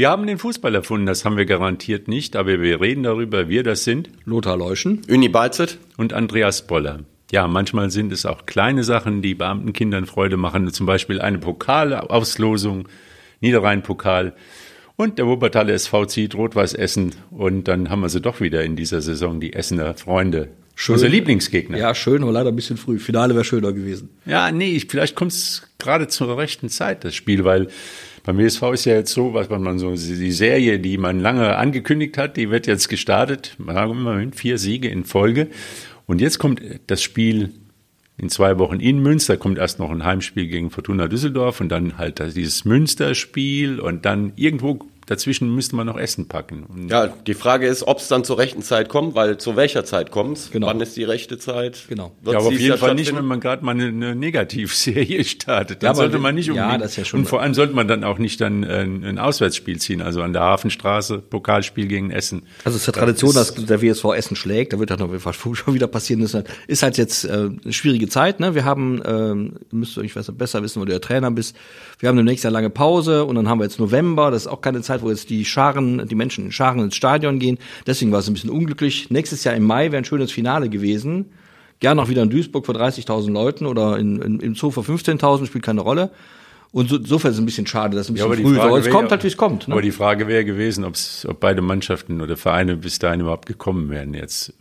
Wir haben den Fußball erfunden, das haben wir garantiert nicht, aber wir reden darüber, wir das sind. Lothar Leuschen. Uni Balzet. Und Andreas Boller. Ja, manchmal sind es auch kleine Sachen, die Beamtenkindern Freude machen, zum Beispiel eine Pokalauslosung, Niederrhein-Pokal. Und der Wuppertaler SV zieht Rot-Weiß Essen. Und dann haben wir sie doch wieder in dieser Saison, die Essener Freunde. Schön. Unser Lieblingsgegner. Ja, schön, aber leider ein bisschen früh. Finale wäre schöner gewesen. Ja, nee, vielleicht kommt es gerade zur rechten Zeit, das Spiel, weil beim WSV ist ja jetzt so, was man so, die Serie, die man lange angekündigt hat, die wird jetzt gestartet. Mal, vier Siege in Folge. Und jetzt kommt das Spiel in zwei Wochen in Münster, kommt erst noch ein Heimspiel gegen Fortuna Düsseldorf und dann halt dieses Münsterspiel und dann irgendwo dazwischen müsste man noch Essen packen. Und ja, die Frage ist, ob es dann zur rechten Zeit kommt, weil zu welcher Zeit kommt es? Genau. Wann ist die rechte Zeit? Genau. ja, aber auf jeden Fall nicht, wenn man gerade mal eine, eine Negativserie startet. Dann ja, sollte man nicht unbedingt. Ja, das ist ja schon und vor allem sollte man dann auch nicht dann ein, ein Auswärtsspiel ziehen, also an der Hafenstraße, Pokalspiel gegen Essen. Also es ist ja Tradition, das dass der WSV Essen schlägt. Da wird dann noch schon wieder passieren. Das ist halt jetzt äh, eine schwierige Zeit. Ne? Wir haben, ähm, müsst ihr euch besser wissen, wo du der Trainer bist. Wir haben demnächst ja lange Pause und dann haben wir jetzt November. Das ist auch keine Zeit, wo jetzt die Scharen die Menschen in Scharen ins Stadion gehen. Deswegen war es ein bisschen unglücklich. Nächstes Jahr im Mai wäre ein schönes Finale gewesen. Gerne auch wieder in Duisburg vor 30.000 Leuten oder in, in, im Zoo vor 15.000, spielt keine Rolle. Und so, insofern ist es ein bisschen schade, dass es ein bisschen ja, früh ist. Aber es kommt halt, wie es kommt. Ne? Aber die Frage wäre gewesen, ob beide Mannschaften oder Vereine bis dahin überhaupt gekommen wären jetzt.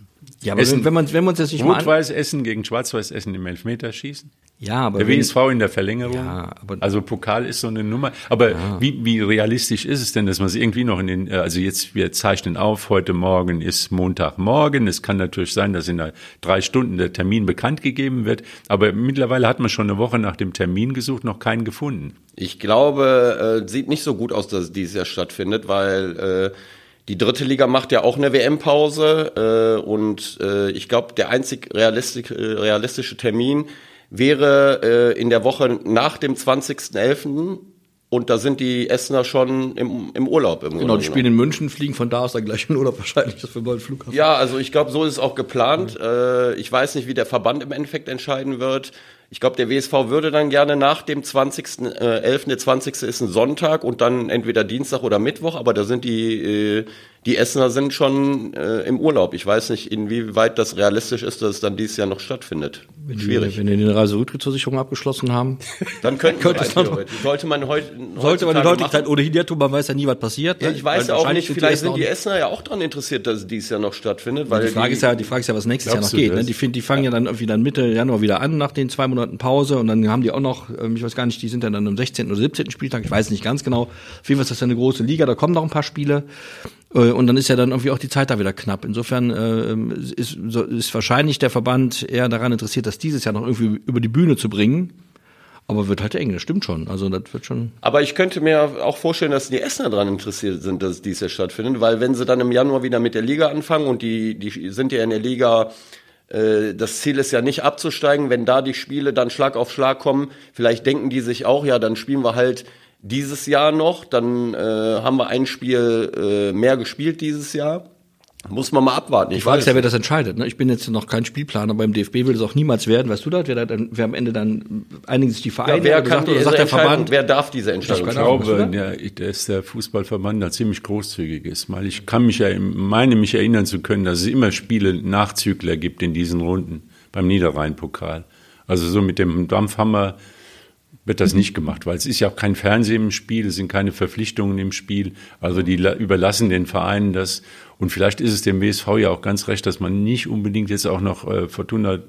Ja, aber Essen, wenn, man, wenn man uns jetzt nicht Rot-Weiß Essen gegen Schwarz-Weiß Essen im Elfmeterschießen? Ja, aber der WSV in der Verlängerung. Ja, aber also Pokal ist so eine Nummer. Aber ja. wie, wie realistisch ist es denn, dass man es irgendwie noch in den, äh, also jetzt wir zeichnen auf, heute Morgen ist Montagmorgen. Es kann natürlich sein, dass in drei Stunden der Termin bekannt gegeben wird. Aber mittlerweile hat man schon eine Woche nach dem Termin gesucht, noch keinen gefunden. Ich glaube, äh, sieht nicht so gut aus, dass es dieses Jahr stattfindet, weil äh, die dritte Liga macht ja auch eine WM-Pause äh, und äh, ich glaube, der einzig realistisch, äh, realistische Termin wäre äh, in der Woche nach dem 20.11. Und da sind die Essener schon im, im Urlaub. Im genau, die spielen in München, fliegen von da aus dann gleich in Urlaub wahrscheinlich, das für neuen Flughafen. Ja, also ich glaube, so ist es auch geplant. Mhm. Äh, ich weiß nicht, wie der Verband im Endeffekt entscheiden wird. Ich glaube, der WSV würde dann gerne nach dem 20.11., äh, 11. der 20. ist ein Sonntag und dann entweder Dienstag oder Mittwoch, aber da sind die, äh, die Essener sind schon äh, im Urlaub. Ich weiß nicht, inwieweit das realistisch ist, dass es dann dieses Jahr noch stattfindet. Wenn Schwierig. Die, wenn die eine Reiserücktrittsversicherung abgeschlossen haben. Dann könnten könnte es Sollte man heute Sollte man in Heutigkeit ohnehin ja tun, man weiß ja nie, was passiert. Ne? Ja, ich weiß ja auch nicht, vielleicht sind die Essener ja auch daran interessiert, dass es dieses Jahr noch stattfindet. Weil die Frage die, ist ja, die Frage ist ja, was nächstes Jahr noch geht. Ne? Die, die fangen ja. ja dann irgendwie dann Mitte Januar wieder an, nach den zwei Monaten Pause und dann haben die auch noch, ähm, ich weiß gar nicht, die sind dann am 16. oder 17. Spieltag, ich weiß nicht ganz genau. Auf jeden Fall ist das ja eine große Liga, da kommen noch ein paar Spiele. Äh, und dann ist ja dann irgendwie auch die Zeit da wieder knapp. Insofern äh, ist, ist wahrscheinlich der Verband eher daran interessiert, das dieses Jahr noch irgendwie über die Bühne zu bringen. Aber wird halt eng, das stimmt schon. Also das wird schon. Aber ich könnte mir auch vorstellen, dass die Essener daran interessiert sind, dass es dieses Jahr stattfindet, weil wenn sie dann im Januar wieder mit der Liga anfangen und die, die sind ja in der Liga äh, das Ziel ist ja nicht abzusteigen, wenn da die Spiele dann Schlag auf Schlag kommen. Vielleicht denken die sich auch, ja, dann spielen wir halt dieses Jahr noch, dann äh, haben wir ein Spiel äh, mehr gespielt dieses Jahr. Muss man mal abwarten. Ich weiß ja, wer das entscheidet. Ne? Ich bin jetzt noch kein Spielplaner beim DFB, will es auch niemals werden. Weißt du das? Wer, dann, wer am Ende dann einigen sich die Vereine? Ja, wer kann sagt, oder sagt der Verband? Wer darf diese Entscheidung? Ich glaube, ja, dass der Fußballverband da ziemlich großzügig ist, weil ich kann mich ja, meine mich erinnern zu können, dass es immer Spiele Nachzügler gibt in diesen Runden beim Niederrhein-Pokal. Also so mit dem Dampfhammer wird das nicht gemacht, weil es ist ja auch kein Fernsehen im Spiel, es sind keine Verpflichtungen im Spiel. Also die überlassen den Vereinen das. Und vielleicht ist es dem WSV ja auch ganz recht, dass man nicht unbedingt jetzt auch noch äh, Fortuna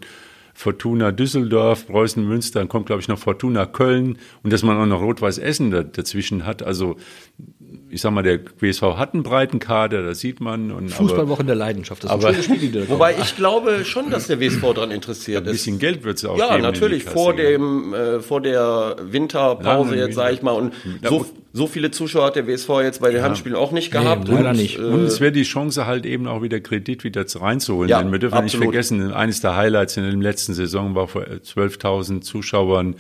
Fortuna Düsseldorf, Preußen Münster, dann kommt, glaube ich, noch Fortuna Köln und dass man auch noch Rot-Weiß Essen dazwischen hat. Also ich sag mal, der WSV hat einen breiten Kader, das sieht man. Und, Fußballwochen der Leidenschaft, das aber, Spiel, Wobei ich glaube schon, dass der WSV daran interessiert ist. Ein bisschen Geld wird es auch Ja, natürlich, vor, dem, äh, vor der Winterpause jetzt, sage ich mal. Und so, so viele Zuschauer hat der WSV jetzt bei den ja. Heimspielen auch nicht gehabt. Nee, leider und, nicht. Äh, und es wäre die Chance halt eben auch wieder Kredit wieder reinzuholen. Ja, Denn wir dürfen absolut. nicht vergessen, eines der Highlights in der letzten Saison war vor 12.000 Zuschauern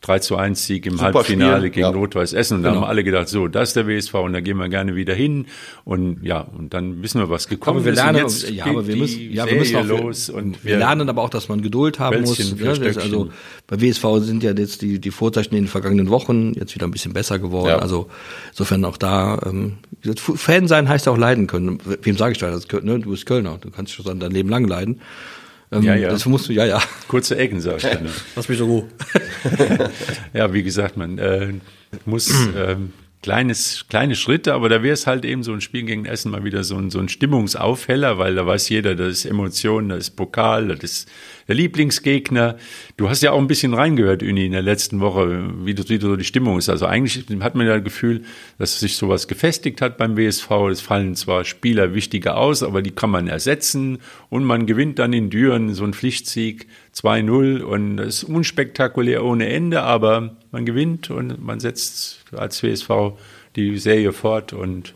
3 zu 1 Sieg im Super Halbfinale Spiel, gegen ja. Rot-Weiß Essen. Und genau. da haben alle gedacht, so, das ist der WSV und da gehen wir gerne wieder hin. Und ja, und dann wissen wir, was gekommen aber wir lernen, ist. Und jetzt ja, aber wir müssen, ja, wir müssen auch, los und wir, wir lernen aber auch, dass man Geduld haben muss. Ja, also bei WSV sind ja jetzt die, die Vorzeichen in den vergangenen Wochen jetzt wieder ein bisschen besser geworden. Ja. Also insofern auch da, ähm, Fan sein heißt auch leiden können. Wem sage ich da? Das, ne? Du bist Kölner, du kannst schon dein Leben lang leiden. Ähm, ja, ja. Das musst du, ja, ja. Kurze Ecken, sag ich dann. Lass mich so gut. ja, wie gesagt, man äh, muss ähm, kleines, kleine Schritte, aber da wäre es halt eben so ein Spiel gegen Essen mal wieder so ein, so ein Stimmungsaufheller, weil da weiß jeder, das ist Emotion, das ist Pokal, das ist der Lieblingsgegner. Du hast ja auch ein bisschen reingehört, Uni, in der letzten Woche, wie, wie so die Stimmung ist. Also eigentlich hat man ja das Gefühl, dass sich sowas gefestigt hat beim WSV. Es fallen zwar Spieler wichtiger aus, aber die kann man ersetzen und man gewinnt dann in Düren so einen Pflichtsieg 2-0 und das ist unspektakulär ohne Ende, aber man gewinnt und man setzt als WSV die Serie fort und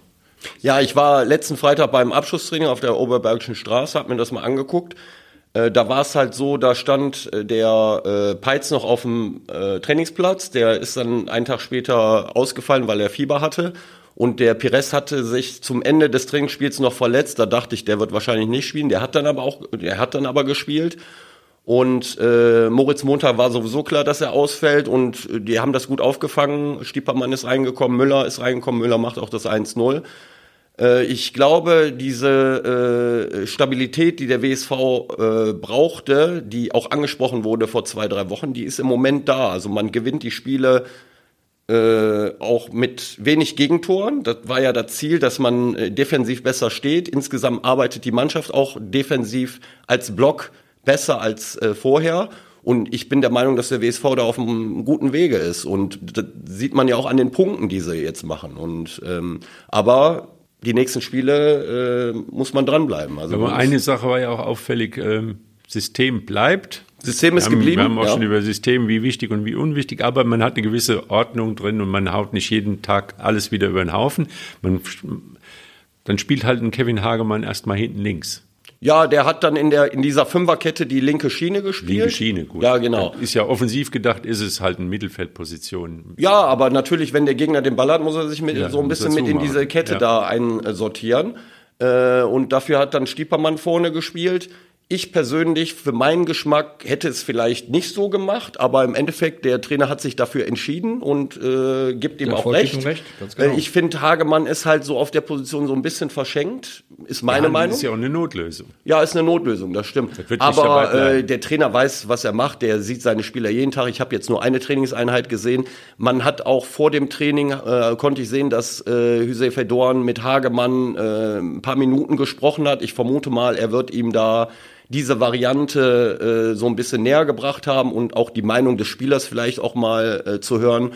ja, ich war letzten Freitag beim Abschlusstraining auf der Oberbergischen Straße, habe mir das mal angeguckt. Äh, da war es halt so, da stand äh, der äh, Peitz noch auf dem äh, Trainingsplatz. Der ist dann einen Tag später ausgefallen, weil er Fieber hatte. Und der Pires hatte sich zum Ende des Trainingsspiels noch verletzt. Da dachte ich, der wird wahrscheinlich nicht spielen. Der hat dann aber auch, der hat dann aber gespielt. Und äh, Moritz Montag war sowieso klar, dass er ausfällt und äh, die haben das gut aufgefangen. Stiepermann ist reingekommen, Müller ist reingekommen, Müller macht auch das 1-0. Äh, ich glaube, diese äh, Stabilität, die der WSV äh, brauchte, die auch angesprochen wurde vor zwei, drei Wochen, die ist im Moment da. Also man gewinnt die Spiele auch mit wenig Gegentoren. Das war ja das Ziel, dass man defensiv besser steht. Insgesamt arbeitet die Mannschaft auch defensiv als Block besser als vorher. Und ich bin der Meinung, dass der WSV da auf einem guten Wege ist. Und das sieht man ja auch an den Punkten, die sie jetzt machen. Und ähm, aber die nächsten Spiele äh, muss man dranbleiben. Also aber eine Sache war ja auch auffällig, ähm, System bleibt. System ist wir haben, geblieben. Wir haben auch ja. schon über System, wie wichtig und wie unwichtig, aber man hat eine gewisse Ordnung drin und man haut nicht jeden Tag alles wieder über den Haufen. Man, dann spielt halt ein Kevin Hagemann erstmal hinten links. Ja, der hat dann in der in dieser Fünferkette die linke Schiene gespielt. Linke Schiene, gut. Ja, genau. Ist ja offensiv gedacht, ist es halt eine Mittelfeldposition. Ja, aber natürlich, wenn der Gegner den Ball hat, muss er sich mit, ja, so ein bisschen mit in diese Kette ja. da einsortieren. Äh, und dafür hat dann Stiepermann vorne gespielt. Ich persönlich, für meinen Geschmack, hätte es vielleicht nicht so gemacht, aber im Endeffekt, der Trainer hat sich dafür entschieden und äh, gibt ihm auch recht. recht genau. Ich finde, Hagemann ist halt so auf der Position so ein bisschen verschenkt, ist meine ja, Meinung. Das ist ja auch eine Notlösung. Ja, ist eine Notlösung, das stimmt. Das aber äh, der Trainer weiß, was er macht, der sieht seine Spieler jeden Tag. Ich habe jetzt nur eine Trainingseinheit gesehen. Man hat auch vor dem Training, äh, konnte ich sehen, dass äh, Hüsey Fedorn mit Hagemann äh, ein paar Minuten gesprochen hat. Ich vermute mal, er wird ihm da diese Variante äh, so ein bisschen näher gebracht haben und auch die Meinung des Spielers vielleicht auch mal äh, zu hören.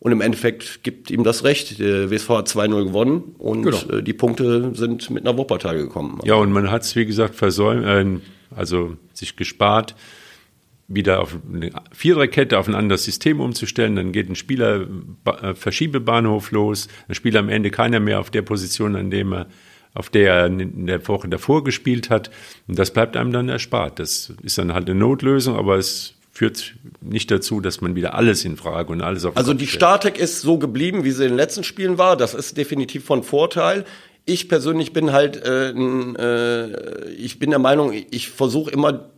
Und im Endeffekt gibt ihm das recht. Der WSV hat 2-0 gewonnen und genau. äh, die Punkte sind mit einer Wuppertal gekommen. Ja, und man hat es, wie gesagt, versäumt, äh, also sich gespart, wieder auf eine Viererkette, auf ein anderes System umzustellen. Dann geht ein Spieler äh, Verschiebebahnhof los. Dann spielt am Ende keiner mehr auf der Position, an dem er auf der er in der Woche davor gespielt hat. Und das bleibt einem dann erspart. Das ist dann halt eine Notlösung, aber es führt nicht dazu, dass man wieder alles in Frage und alles auf Also die Startek ist so geblieben, wie sie in den letzten Spielen war. Das ist definitiv von Vorteil. Ich persönlich bin halt, äh, äh, ich bin der Meinung, ich versuche immer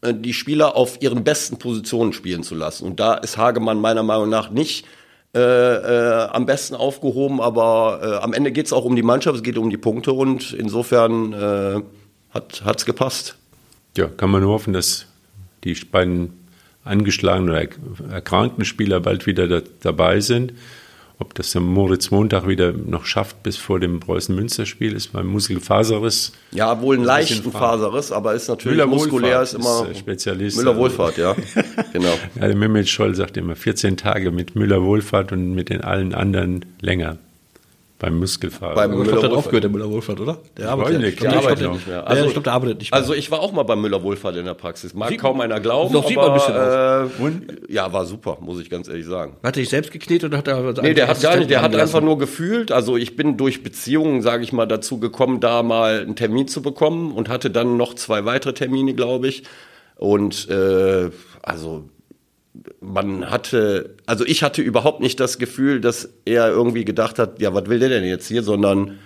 äh, die Spieler auf ihren besten Positionen spielen zu lassen. Und da ist Hagemann meiner Meinung nach nicht äh, äh, am besten aufgehoben, aber äh, am Ende geht es auch um die Mannschaft, es geht um die Punkte und insofern äh, hat es gepasst. Ja, kann man nur hoffen, dass die beiden angeschlagenen oder erkrankten Spieler bald wieder da, dabei sind. Ob das der Moritz Montag wieder noch schafft bis vor dem Preußen-Münster-Spiel, ist beim Muskelfaserriss. Ja, wohl einen leichten Faserriss, aber ist natürlich Müller muskulär, ist immer ist Spezialist. Müller-Wohlfahrt, ja, genau. Ja, der Mehmet Scholl sagt immer 14 Tage mit Müller-Wohlfahrt und mit den allen anderen länger. Beim Muskelfahrer. Beim Müller Wohlfahrt. aufgehört, der Müller Wohlfahrt, oder? Der arbeitet, nicht, der arbeitet nicht mehr. Also, ja, ich glaube, der arbeitet nicht mehr. Also ich war auch mal beim Müller Wohlfahrt in der Praxis. Mag sieht, kaum einer glauben, doch, sieht aber, man ein bisschen äh, Ja, war super, muss ich ganz ehrlich sagen. Hat er sich selbst geknetet oder hat er Nee, der hat gar nicht, der hat einfach nur gefühlt, also ich bin durch Beziehungen, sage ich mal, dazu gekommen, da mal einen Termin zu bekommen und hatte dann noch zwei weitere Termine, glaube ich. Und äh, also man hatte, also ich hatte überhaupt nicht das Gefühl, dass er irgendwie gedacht hat, ja, was will der denn jetzt hier, sondern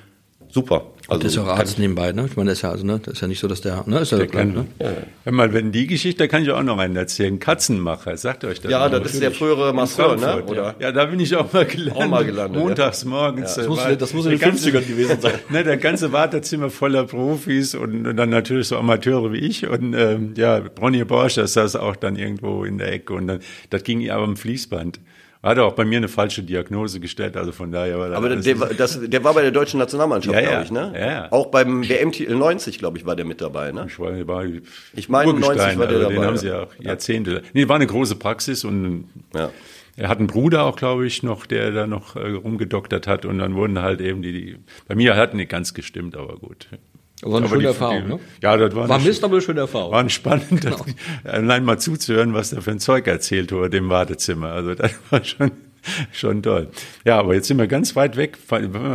super. Also das ist ja auch Arzt nebenbei, ne? Ich meine, das ist ja, also, ne? Das ist ja nicht so, dass der, ne? Ist ja der kann, ne? Ja. Hör mal, wenn die Geschichte, da kann ich auch noch einen erzählen. Katzenmacher, sagt euch das. Ja, das ist der frühere Masseur, ne? Oder? Ja, da bin ich auch mal gelandet. Auch mal gelandet. Montags morgens. Ja. Das, muss, das muss in den 50ern gewesen sein. ne, der ganze Wartezimmer voller Profis und, und dann natürlich so Amateure wie ich und ähm, ja, Bronny Borsch, das saß auch dann irgendwo in der Ecke und dann, das ging aber am Fließband. Hat er auch bei mir eine falsche Diagnose gestellt, also von daher war das. Aber der, das, der war bei der deutschen Nationalmannschaft, ja, glaube ja. ich, ne? Ja. Auch beim WM-Titel 90, glaube ich, war der mit dabei, ne? Ich, war, war, ich meine, 90 war der also dabei. Den haben sie ja auch Jahrzehnte. Nee, war eine große Praxis und ja. er hat einen Bruder auch, glaube ich, noch, der da noch äh, rumgedoktert hat und dann wurden halt eben die, die bei mir hat nicht ganz gestimmt, aber gut. Das war eine schöne Erfahrung, ne? Ja, das war, war Mist, aber eine schöne Erfahrung. War spannend, genau. allein mal zuzuhören, was da für ein Zeug erzählt wurde dem Wartezimmer. Also das war schon schon toll. Ja, aber jetzt sind wir ganz weit weg,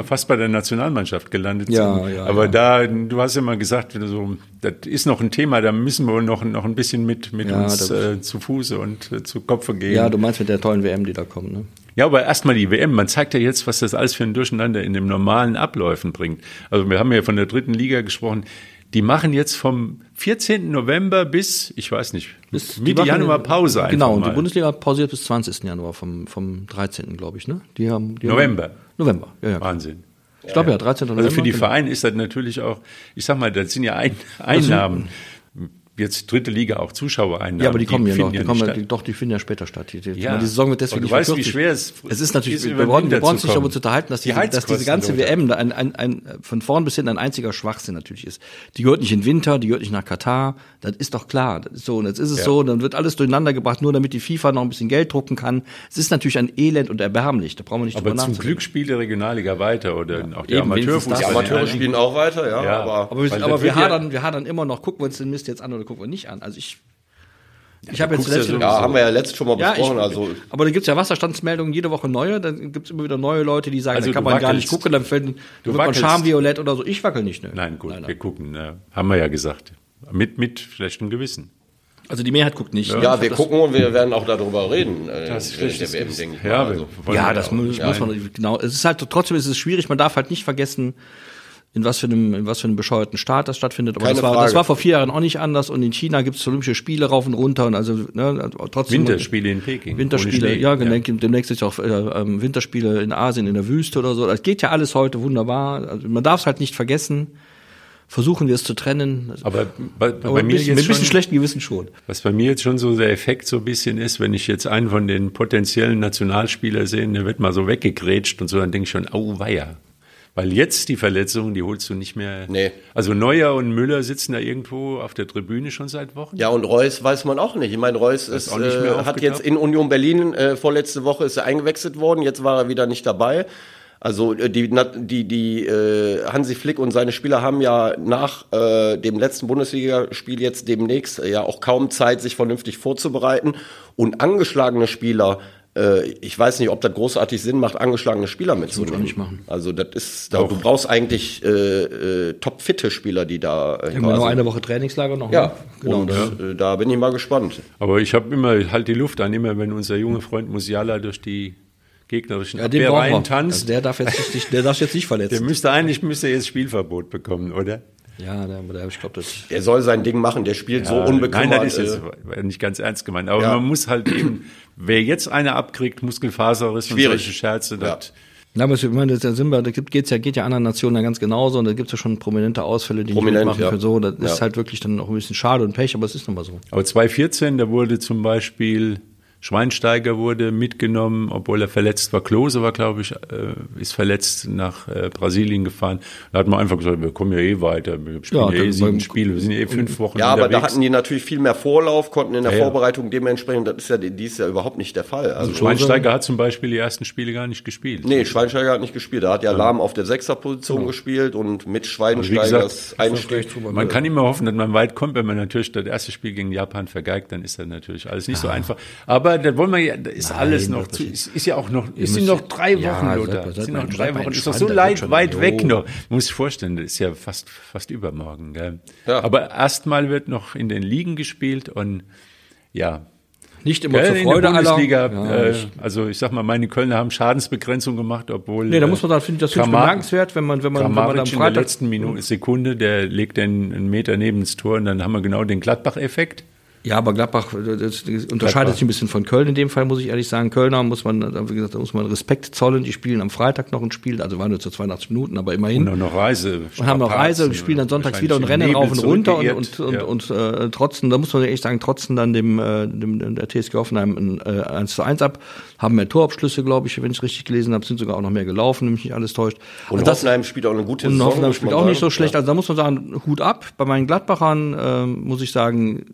fast bei der Nationalmannschaft gelandet. Ja, sind. ja. Aber ja. da, du hast immer gesagt, so, das ist noch ein Thema, da müssen wir noch, noch ein bisschen mit, mit Ja, uns äh, zu Fuße und äh, zu Kopfe gehen. Ja, du meinst mit der tollen WM, die da kommt, ne? Ja, aber erstmal die WM. Man zeigt ja jetzt, was das alles für ein Durcheinander in den normalen Abläufen bringt. Also wir haben ja von der dritten Liga gesprochen. Die machen jetzt vom 14. November bis, ich weiß nicht, Bis- die Mitte Januar Pause einfach Genau, und die mal. Bundesliga pausiert bis 20. Januar, vom, vom 13. glaube ich, ne? Die haben, die November. Haben, November, ja, ja. Wahnsinn. Ich glaube ja, 13. November. Also für die. Vereine ist das natürlich auch, ich sag mal, das sind ja Ein Einnahmen. Jetzt dritte Liga auch Zuschauereinnahmen. Ja, aber die kommen ja noch. Die nicht kommen ja, die, doch, die finden ja später statt. Die, die, Ja. die Saison wird deswegen Und du nicht weißt, wie schwer es Es ist natürlich, ist, wir brauchen, wir brauchen uns nicht darüber zu unterhalten, dass, Die diese, dass diese ganze Leute. WM da ein, ein, ein, von vorn bis hin ein einziger Schwachsinn natürlich ist. Die gehört nicht in Winter, die gehört nicht nach Katar. Das ist doch klar. Ist so. Und jetzt ist es Ja. so, und dann wird alles durcheinander gebracht, nur damit die FIFA noch ein bisschen Geld drucken kann. Es ist natürlich ein Elend und erbärmlich. Da brauchen wir nicht Aber drüber zum nachzudenken. Glück spielt die Regionalliga weiter oder auch der Eben, wenigstens Amateurfußball. Die Amateure spielen auch weiter, ja, Ja. aber Aber aber ja- wir hadern immer noch, gucken wir uns den Mist jetzt an oder gucken wir nicht an. Also ich, ich habe du jetzt ja letzte so- ja, haben wir ja letztes schon mal Ja, ich, besprochen, also aber da gibt's ja Wasserstandsmeldungen jede Woche neue, dann gibt's immer wieder neue Leute, die sagen, Also da kann du man gar nicht wackelst. gucken, dann fällt, dann wird man wackelst. schamviolett oder so. Ich wackel nicht, ne? Nein, gut, Nein, wir gucken. Ja. Haben wir ja gesagt. Mit, mit schlechtem Gewissen. Also die Mehrheit guckt nicht. ja, wir gucken und wir werden auch darüber reden, äh, Das ist der WM, denke ich mal. Ja, also. Ja, ja das muss, muss man, genau. Es ist halt, trotzdem ist es schwierig, man darf halt nicht vergessen, in was für einem, in was für einem bescheuerten Staat das stattfindet. Aber das war, das war vor vier Jahren auch nicht anders und in China gibt's Olympische Spiele rauf und runter und also, ne, trotzdem. Winterspiele in Peking. Winterspiele, ja, genau. Demnächst ist auch äh, ähm, Winterspiele in Asien, in der Wüste oder so. Das geht ja alles heute wunderbar. Also man darf es halt nicht vergessen. Versuchen wir es zu trennen. Aber bei, bei Aber mir bisschen, mit jetzt ein bisschen schon, schlechten Gewissen schon. was bei mir jetzt schon so der Effekt so ein bisschen ist, wenn ich jetzt einen von den potenziellen Nationalspielern sehe, der wird mal so weggegrätscht und so, dann denke ich schon, au weia. Weil jetzt die Verletzungen, die holst du nicht mehr. Nee. Also Neuer und Müller sitzen da irgendwo auf der Tribüne schon seit Wochen. Ja, und Reus weiß man auch nicht. Ich meine, Reus ist, mehr äh, hat jetzt in Union Berlin äh, vorletzte Woche ist er eingewechselt worden, jetzt war er wieder nicht dabei. Also äh, die, die, die äh, Hansi Flick und seine Spieler haben ja nach äh, dem letzten Bundesligaspiel jetzt demnächst ja auch kaum Zeit, sich vernünftig vorzubereiten. Und angeschlagene Spieler, ich weiß nicht, ob das großartig Sinn macht, angeschlagene Spieler mitzunehmen. nicht machen. Also das ist, da, du brauchst eigentlich äh, äh, topfitte Spieler, die da äh, Wir haben ja nur eine Woche Trainingslager noch. ja, ne? genau. und, das, äh, da bin ich mal gespannt. Aber ich habe immer halt die Luft an, immer wenn unser junger Freund Musiala durch die gegnerischen ja, den brauchen Abwehrreihen wir. tanzt, Also der darf jetzt nicht, der darf jetzt nicht der verletzen. müsste eigentlich müsste jetzt Spielverbot bekommen, oder? Ja, der, der, ich glaube, das. Der soll sein Ding machen, der spielt so Ja, unbekümmert. Nein, das ist äh, jetzt nicht ganz ernst gemeint. Aber Ja. man muss halt eben, wer jetzt eine abkriegt, Muskelfaserriss und Schwierig. solche Scherze, Ja. das, Na, aber ich meine, da sind wir, da gibt, geht's ja, geht ja anderen Nationen ja ganz genauso und da gibt's ja schon prominente Ausfälle, die Prominent, nicht mitmachen ja. können. So, das Ja. ist halt wirklich dann auch ein bisschen schade und Pech, aber es ist nun mal so. Aber 2014, da wurde zum Beispiel Schweinsteiger wurde mitgenommen, obwohl er verletzt war. Klose war, glaube ich, äh, ist verletzt nach äh, Brasilien gefahren. Da hat man einfach gesagt, wir kommen ja eh weiter. Wir spielen Ja, ja, eh sieben Spiele, wir sind eh fünf Wochen ja, aber da unterwegs. hatten die natürlich viel mehr Vorlauf, konnten in der Ja, ja. Vorbereitung dementsprechend, das ist ja dies Jahr überhaupt nicht der Fall. Also, Schweinsteiger hat zum Beispiel die ersten Spiele gar nicht gespielt. nee, Schweinsteiger hat nicht gespielt. Da hat ja Lahm auf der Sechserposition gespielt und mit Also wie Schweinsteigers gesagt, Einstieg. Man kann immer hoffen, dass man weit kommt, wenn man natürlich das erste Spiel gegen Japan vergeigt, dann ist das natürlich alles nicht so einfach. Aber da wollen wir ja, da ist alles noch zu, ist- ist, ist ja auch noch, es müsst- sind noch drei Wochen, Ja, Lothar. seid- seid sind noch drei Wochen. Ist doch so leid, weit Jo. weg noch. Man muss sich vorstellen, das ist ja fast, fast übermorgen, gell? Ja. Aber erstmal wird noch in den Ligen gespielt und, ja. Nicht immer Ja, zur in Freude der aller. Bundesliga, Ja, äh, ich- also ich sag mal, meine Kölner haben Schadensbegrenzung gemacht, obwohl. Nee, da äh, muss man finde ich das Kramar- bemerkenswert, wenn man, wenn man, wenn man am in der letzten Minute, Sekunde, der legt den einen Meter neben das Tor und dann haben wir genau den Gladbach-Effekt. Ja, aber Gladbach das, das unterscheidet sich ein bisschen von Köln in dem Fall, muss ich ehrlich sagen. Kölner muss man, wie gesagt, da muss man Respekt zollen. Die spielen am Freitag noch ein Spiel, also waren nur zu 82 Minuten, aber immerhin. Und noch Reise. und haben noch Reise und spielen dann sonntags wieder und rennen rauf und runter und, und, und, ja. und äh, trotzen, da muss man echt sagen, trotzen dann dem, äh, dem der TSG Hoffenheim ein äh, 1 zu 1 ab, haben mehr Torabschlüsse, glaube ich, wenn ich richtig gelesen habe, sind sogar auch noch mehr gelaufen, wenn mich nicht alles täuscht. Und Also das- Hoffenheim spielt auch eine gute und Saison. Hoffenheim muss spielt auch nicht sagen. so schlecht. Also da muss man sagen, Hut ab. Bei meinen Gladbachern ähm, muss ich sagen,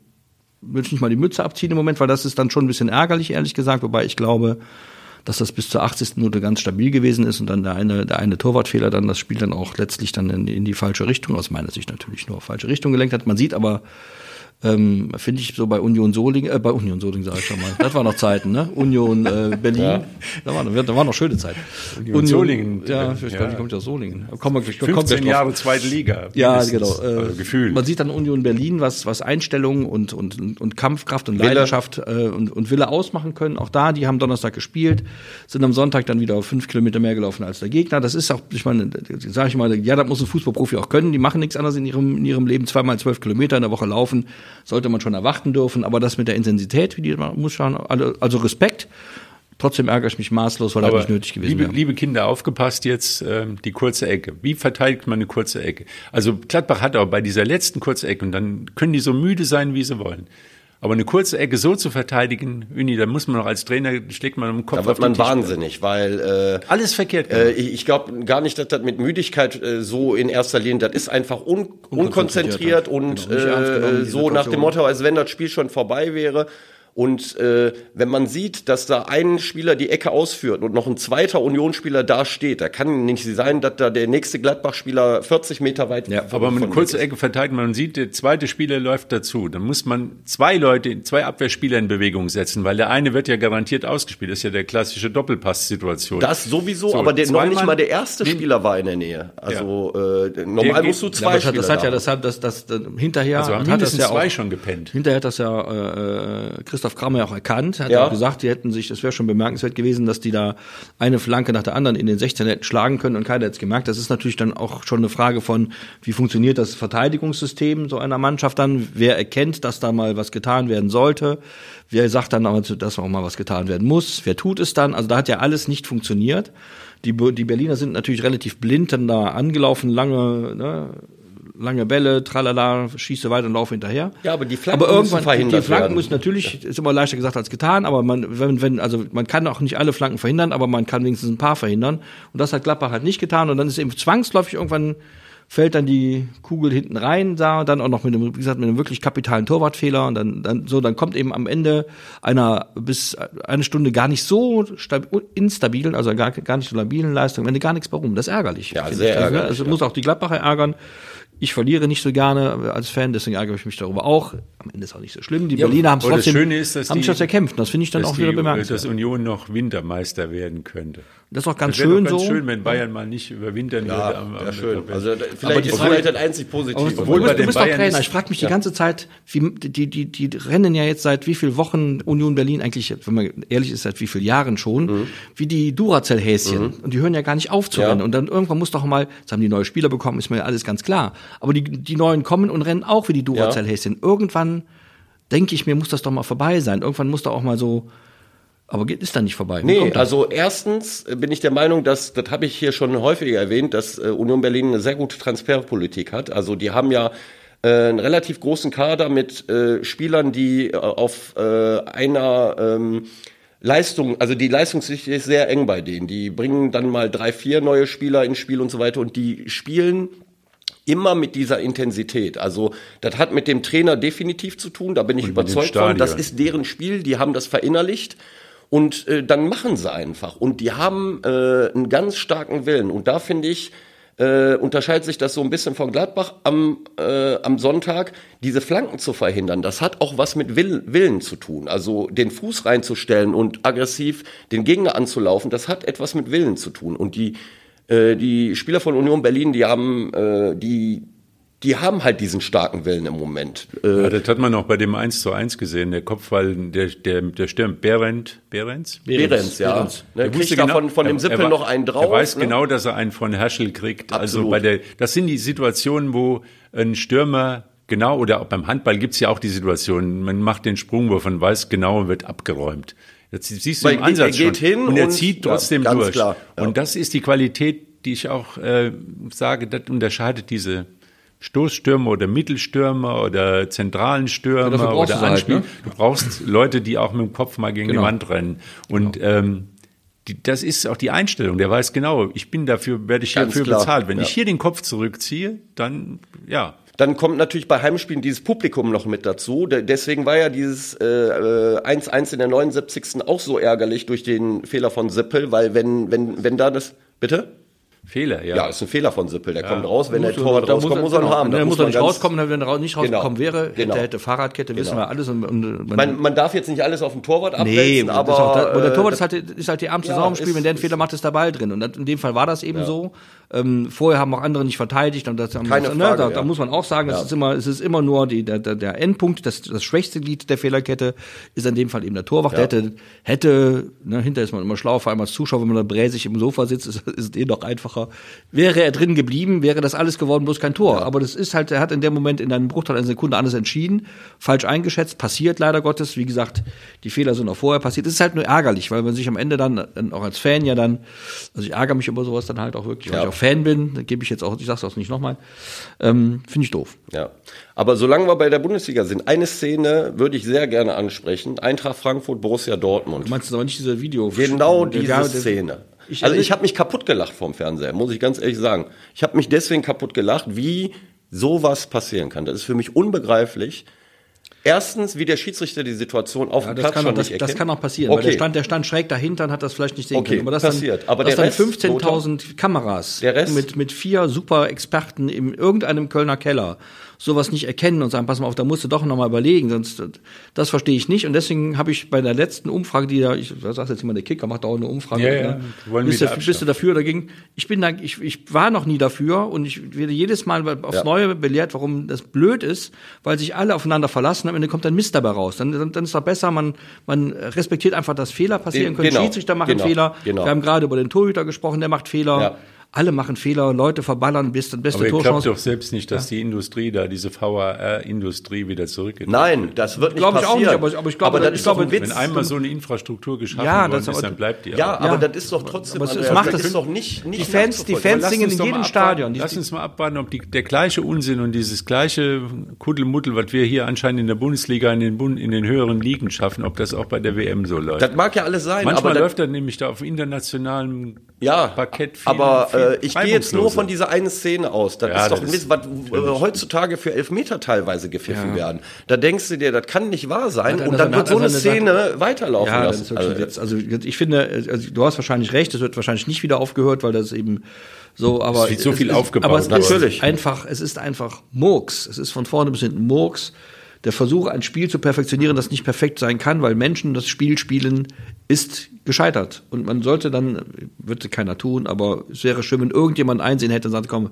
will ich nicht mal die Mütze abziehen im Moment, weil das ist dann schon ein bisschen ärgerlich, ehrlich gesagt. Wobei ich glaube, dass das bis zur 80. Minute ganz stabil gewesen ist und dann der eine, der eine Torwartfehler dann das Spiel dann auch letztlich dann in, in die falsche Richtung, aus meiner Sicht natürlich nur auf falsche Richtung gelenkt hat. Man sieht aber, ähm, finde ich so bei Union Solingen, äh, bei Union Solingen sage ich schon mal, das war noch Zeiten, ne? Union äh, Berlin, da, war, noch- da war noch schöne Zeit. Union Solingen, ja, äh, ich ja. glaube, ich komme aus Solingen. Kommen wir, kommen wir 15 drauf. Jahre zweite Liga. Ja, genau. Äh, Also Gefühl. Man sieht dann Union Berlin, was, was Einstellung und, und, und Kampfkraft und Wille. Leidenschaft äh, und, und Wille ausmachen können. Auch da, die haben Donnerstag gespielt, sind am Sonntag dann wieder fünf Kilometer mehr gelaufen als der Gegner. Das ist auch, ich meine, sage ich mal, ja, das muss ein Fußballprofi auch können. Die machen nichts anderes in ihrem, in ihrem Leben. Zweimal zwölf Kilometer in der Woche laufen, sollte man schon erwarten dürfen. Aber das mit der Intensität, wie die man muss schauen, also, Respekt. Trotzdem ärgere ich mich maßlos, weil das nicht nötig gewesen liebe, wäre. liebe Kinder, aufgepasst jetzt, ähm, die kurze Ecke. Wie verteidigt man eine kurze Ecke? Also Gladbach hat auch bei dieser letzten kurzen Ecke, und dann können die so müde sein, wie sie wollen. Aber eine kurze Ecke so zu verteidigen, Uni, da muss man noch als Trainer, schlägt man im Kopf Da wird man wahnsinnig, weil äh, Alles verkehrt. Äh, ich ich glaube gar nicht, dass das mit Müdigkeit äh, so in erster Linie, das ist einfach un unkonzentriert und Genau, nicht ernst genommen, äh, so nach dem. Motto, als wenn das Spiel schon vorbei wäre. Und äh, wenn man sieht, dass da ein Spieler die Ecke ausführt und noch ein zweiter Unionsspieler da steht, da kann nicht sein, dass da der nächste Gladbach-Spieler 40 Meter weit Ja, Aber eine von kurze. Ecke verteidigt man sieht, der zweite Spieler läuft dazu. Dann muss man zwei Leute, zwei Abwehrspieler in Bewegung setzen, weil der eine wird ja garantiert ausgespielt. Das ist ja der klassische Doppelpass-Situation. Das sowieso, So, aber der, noch nicht mal der erste Nee. Spieler war in der Nähe. Also äh, normal musst du Ja, zwei Ja, aber das, hat- Spieler das hat ja, da das hat, das, das, das hinterher also haben hat das mindestens ja auch, zwei schon gepennt. Hinterher hat das ja äh, Christoph Kramer ja auch erkannt, hat Ja. auch gesagt, die hätten sich, das wäre schon bemerkenswert gewesen, dass die da eine Flanke nach der anderen in den 16 hätten schlagen können und keiner hätte es gemerkt. Das ist natürlich dann auch schon eine Frage von, wie funktioniert das Verteidigungssystem so einer Mannschaft dann? Wer erkennt, dass da mal was getan werden sollte? Wer sagt dann, aber, dass auch mal was getan werden muss? Wer tut es dann? Also da hat ja alles nicht funktioniert. Die, die Berliner sind natürlich relativ blind dann da angelaufen, lange, ne, lange Bälle, tralala, schieße weiter und laufe hinterher. Ja, aber die Flanken aber müssen irgendwann, verhindert die Flanken werden. müssen natürlich, ist immer leichter gesagt als getan, aber man, wenn, wenn, also man kann auch nicht alle Flanken verhindern, aber man kann wenigstens ein paar verhindern. Und das hat Gladbach halt nicht getan. Und dann ist eben zwangsläufig irgendwann fällt dann die Kugel hinten rein, da, dann auch noch mit einem, wie gesagt, mit einem wirklich kapitalen Torwartfehler und dann, dann so, dann kommt eben am Ende einer bis eine Stunde gar nicht so stab- instabilen, also gar, gar nicht so labilen Leistung, am Ende gar nichts mehr rum. Das ist ärgerlich. Ja, sehr ich. Also, ärgerlich, Also ja. muss auch die Gladbacher ärgern. Ich verliere nicht so gerne als Fan, deswegen ärgere ich mich darüber auch. Am Ende ist auch nicht so schlimm. Die Berliner haben es aber das trotzdem, Schöne ist, dass haben die- sich das erkämpft. Das finde ich dann auch wieder bemerkenswert. dass Union noch Wintermeister werden könnte. Das ist auch ganz Das schön doch ganz so. schön, wenn Bayern mal nicht überwintern würde. Ja, am- am- ja schön. am- Also da- Aber vielleicht die ist Frage- vielleicht das einzig Positive. Obwohl, Obwohl du bei du bist doch Bayern Trainer. ist- Ich frage mich die ganze Zeit, wie, die, die, die rennen ja jetzt seit wie vielen Wochen Union Berlin eigentlich, wenn man ehrlich ist, seit wie vielen Jahren schon, Mhm. wie die Duracell-Häschen. Und die hören ja gar nicht auf zu Ja. rennen. Und dann irgendwann muss doch mal, jetzt haben die neue Spieler bekommen, ist mir alles ganz klar. Aber die, die neuen kommen und rennen auch wie die Duracell-Häschen. Irgendwann denke ich mir, muss das doch mal vorbei sein. Irgendwann muss da auch mal so, aber geht, ist da nicht vorbei. Nee, also erstens bin ich der Meinung, dass, das habe ich hier schon häufiger erwähnt, dass äh, Union Berlin eine sehr gute Transferpolitik hat. Also die haben ja äh, einen relativ großen Kader mit äh, Spielern, die äh, auf äh, einer ähm, Leistung, also die Leistungssicht ist sehr eng bei denen. Die bringen dann mal drei, vier neue Spieler ins Spiel und so weiter und die spielen immer mit dieser Intensität. Also das hat mit dem Trainer definitiv zu tun, da bin ich Und überzeugt von. Das ist deren Spiel, die haben das verinnerlicht und äh, dann machen sie einfach. Und die haben äh, einen ganz starken Willen. Und da finde ich, äh, unterscheidet sich das so ein bisschen von Gladbach am, äh, am Sonntag, diese Flanken zu verhindern. Das hat auch was mit Will, Willen zu tun. Also den Fuß reinzustellen und aggressiv den Gegner anzulaufen, das hat etwas mit Willen zu tun. Und die, äh, die Spieler von Union Berlin, die haben äh, die die haben halt diesen starken Willen im Moment. Äh, Ja, das hat man auch bei dem 1 zu 1 gesehen. Der Kopfball, der, der, der Sturm, Behrend, Behrens? Behrens, ja. Behrens. Ne, Der kriegt wusste da genau- von, von dem er- Sippel er noch einen drauf. Er weiß ne? genau, dass er einen von Herschel kriegt. Also Absolut. bei der, das sind die Situationen, wo ein Stürmer genau, oder auch beim Handball gibt's ja auch die Situation, man macht den Sprungwurf und weiß genau und wird abgeräumt. Das siehst du Weil im er Ansatz geht schon. hin und er und- zieht ja, trotzdem ganz durch. klar, ja. Und das ist die Qualität, die ich auch äh, sage, das unterscheidet diese Stoßstürmer oder Mittelstürmer oder zentralen Stürmer brauchst oder sie halt, Anspiel. ne? Du brauchst Leute, die auch mit dem Kopf mal gegen Genau. die Wand rennen. Und ähm, die, das ist auch die Einstellung. Der weiß genau, ich bin dafür, werde ich Ganz hierfür klar, bezahlt. Wenn ja. ich hier den Kopf zurückziehe, dann ja. Dann kommt natürlich bei Heimspielen dieses Publikum noch mit dazu. De- Deswegen war ja dieses äh, äh, 1-1 in der 79. auch so ärgerlich durch den Fehler von Sippel, weil wenn, wenn, wenn da das. Bitte? Fehler, ja. Ja, ist ein Fehler von Sippel. Der kommt raus, wenn der Muss- Torwart da rauskommt, muss er ihn genau, haben. Der muss er nicht rauskommen, wenn er nicht rausgekommen Genau, wäre, genau. hätte, hätte Fahrradkette, wissen Genau. wir alles. Und, und, man, Man, darf jetzt nicht alles auf den Torwart abwälzen, Nee, aber da, und der äh, Torwart ist halt, ist halt die ärmste ja, im Spiel. Wenn der einen Fehler macht, ist der Ball drin. Und in dem Fall war das eben so. Ähm, vorher haben auch andere nicht verteidigt. Und das, haben Keine das, Frage, da, ja. da muss man auch sagen, Ja. ist immer, es ist immer nur die, der, der, Endpunkt, das, das schwächste Glied der Fehlerkette ist in dem Fall eben der Torwart. Der hätte, hätte ne, hinterher ist man immer schlau, vor allem als Zuschauer, wenn man da bräsig im Sofa sitzt, ist, ist es eh noch einfacher. Wäre er drin geblieben, wäre das alles geworden, bloß kein Tor. Aber das ist halt, er hat in dem Moment in einem Bruchteil einer Sekunde anders entschieden, falsch eingeschätzt, passiert leider Gottes. Wie gesagt, die Fehler sind auch vorher passiert. Es ist halt nur ärgerlich, weil man sich am Ende dann, auch als Fan ja dann, also ich ärgere mich über sowas dann halt auch wirklich, weil Ja. ich auch Fan bin, gebe ich jetzt auch, ich sag's auch nicht nochmal, ähm, finde ich doof. Ja. Aber solange wir bei der Bundesliga sind, eine Szene würde ich sehr gerne ansprechen. Eintracht Frankfurt, Borussia Dortmund. Du meinst aber nicht diese Video. Genau diese der- Szene. Ich- also ich habe mich kaputt gelacht vom Fernseher, muss ich ganz ehrlich sagen. Ich habe mich deswegen kaputt gelacht, wie sowas passieren kann. Das ist für mich unbegreiflich. Erstens, wie der Schiedsrichter die Situation auf Ja, dem das Platz kann, auch, schon das, nicht das erkennt. kann auch passieren, weil Okay. der stand, der stand schräg dahinter und hat das vielleicht nicht sehen Okay, können. Aber das passiert. Dann, Aber das der dann Rest, 15.000 Kameras Der Rest? mit, mit vier super Experten in irgendeinem Kölner Keller sowas nicht erkennen und sagen, pass mal auf, da musst du doch nochmal überlegen, sonst, das verstehe ich nicht. Und deswegen habe ich bei der letzten Umfrage, die da, ich sag jetzt immer, der Kicker macht auch eine Umfrage. Ja, ja, ne? bist, du, bist du dafür oder dagegen? Ich bin da, ich, ich war noch nie dafür und ich werde jedes Mal aufs Ja. Neue belehrt, warum das blöd ist, weil sich alle aufeinander verlassen, am Ende kommt dann Mist dabei raus. Dann, dann, dann ist doch besser, man, man respektiert einfach, dass Fehler passieren können. genau, Schiedsrichter machen genau, Fehler. genau. Wir haben gerade über den Torhüter gesprochen, der macht Fehler. Ja. Alle machen Fehler, Leute verballern bis dann beste Aber ihr glaubt Torchance. doch selbst nicht, dass die Industrie da, diese VAR-Industrie wieder zurückgeht. Nein, das wird nicht Glaub ich auch passieren. nicht, aber- aber ich glaube, das ich ist doch ein glaube, Witz. Wenn einmal so eine Infrastruktur geschaffen Ja, worden das- ist, aber- dann bleibt die ja, auch. aber Ja. das ist doch trotzdem, Aber es- macht das das- ist doch nicht, nicht die Fans- die. Fans Lass singen uns in jedem mal Stadion. Die- Lass uns mal abwarten, ob die, der gleiche Unsinn und dieses gleiche Kuddelmuddel, was wir hier anscheinend in der Bundesliga in den, Bund, in den höheren Ligen schaffen, ob das auch bei der WM so läuft. Das mag ja alles sein, Manchmal aber das- läuft das nämlich da auf internationalem ja, Parkett viel, aber viel äh, ich gehe jetzt nur von dieser einen Szene aus. Das Ja, ist doch das ein Witz, was äh, heutzutage für Elfmeter teilweise gepfiffen Ja. werden. Da denkst du dir, das kann nicht wahr sein. Und dann wird so eine Szene weiterlaufen Ja, lassen. Also, Witz. Also ich finde, also du hast wahrscheinlich recht, es wird wahrscheinlich nicht wieder aufgehört, weil das eben so, aber Es wird so viel ist, aufgebaut Aber es Natürlich. ist einfach, es ist einfach Murks. Es ist von vorne bis hinten Murks. Der Versuch, ein Spiel zu perfektionieren, das nicht perfekt sein kann, weil Menschen das Spiel spielen, ist gescheitert. Und man sollte dann, würde keiner tun, aber es wäre schön, wenn irgendjemand einsehen hätte und sagt, komm,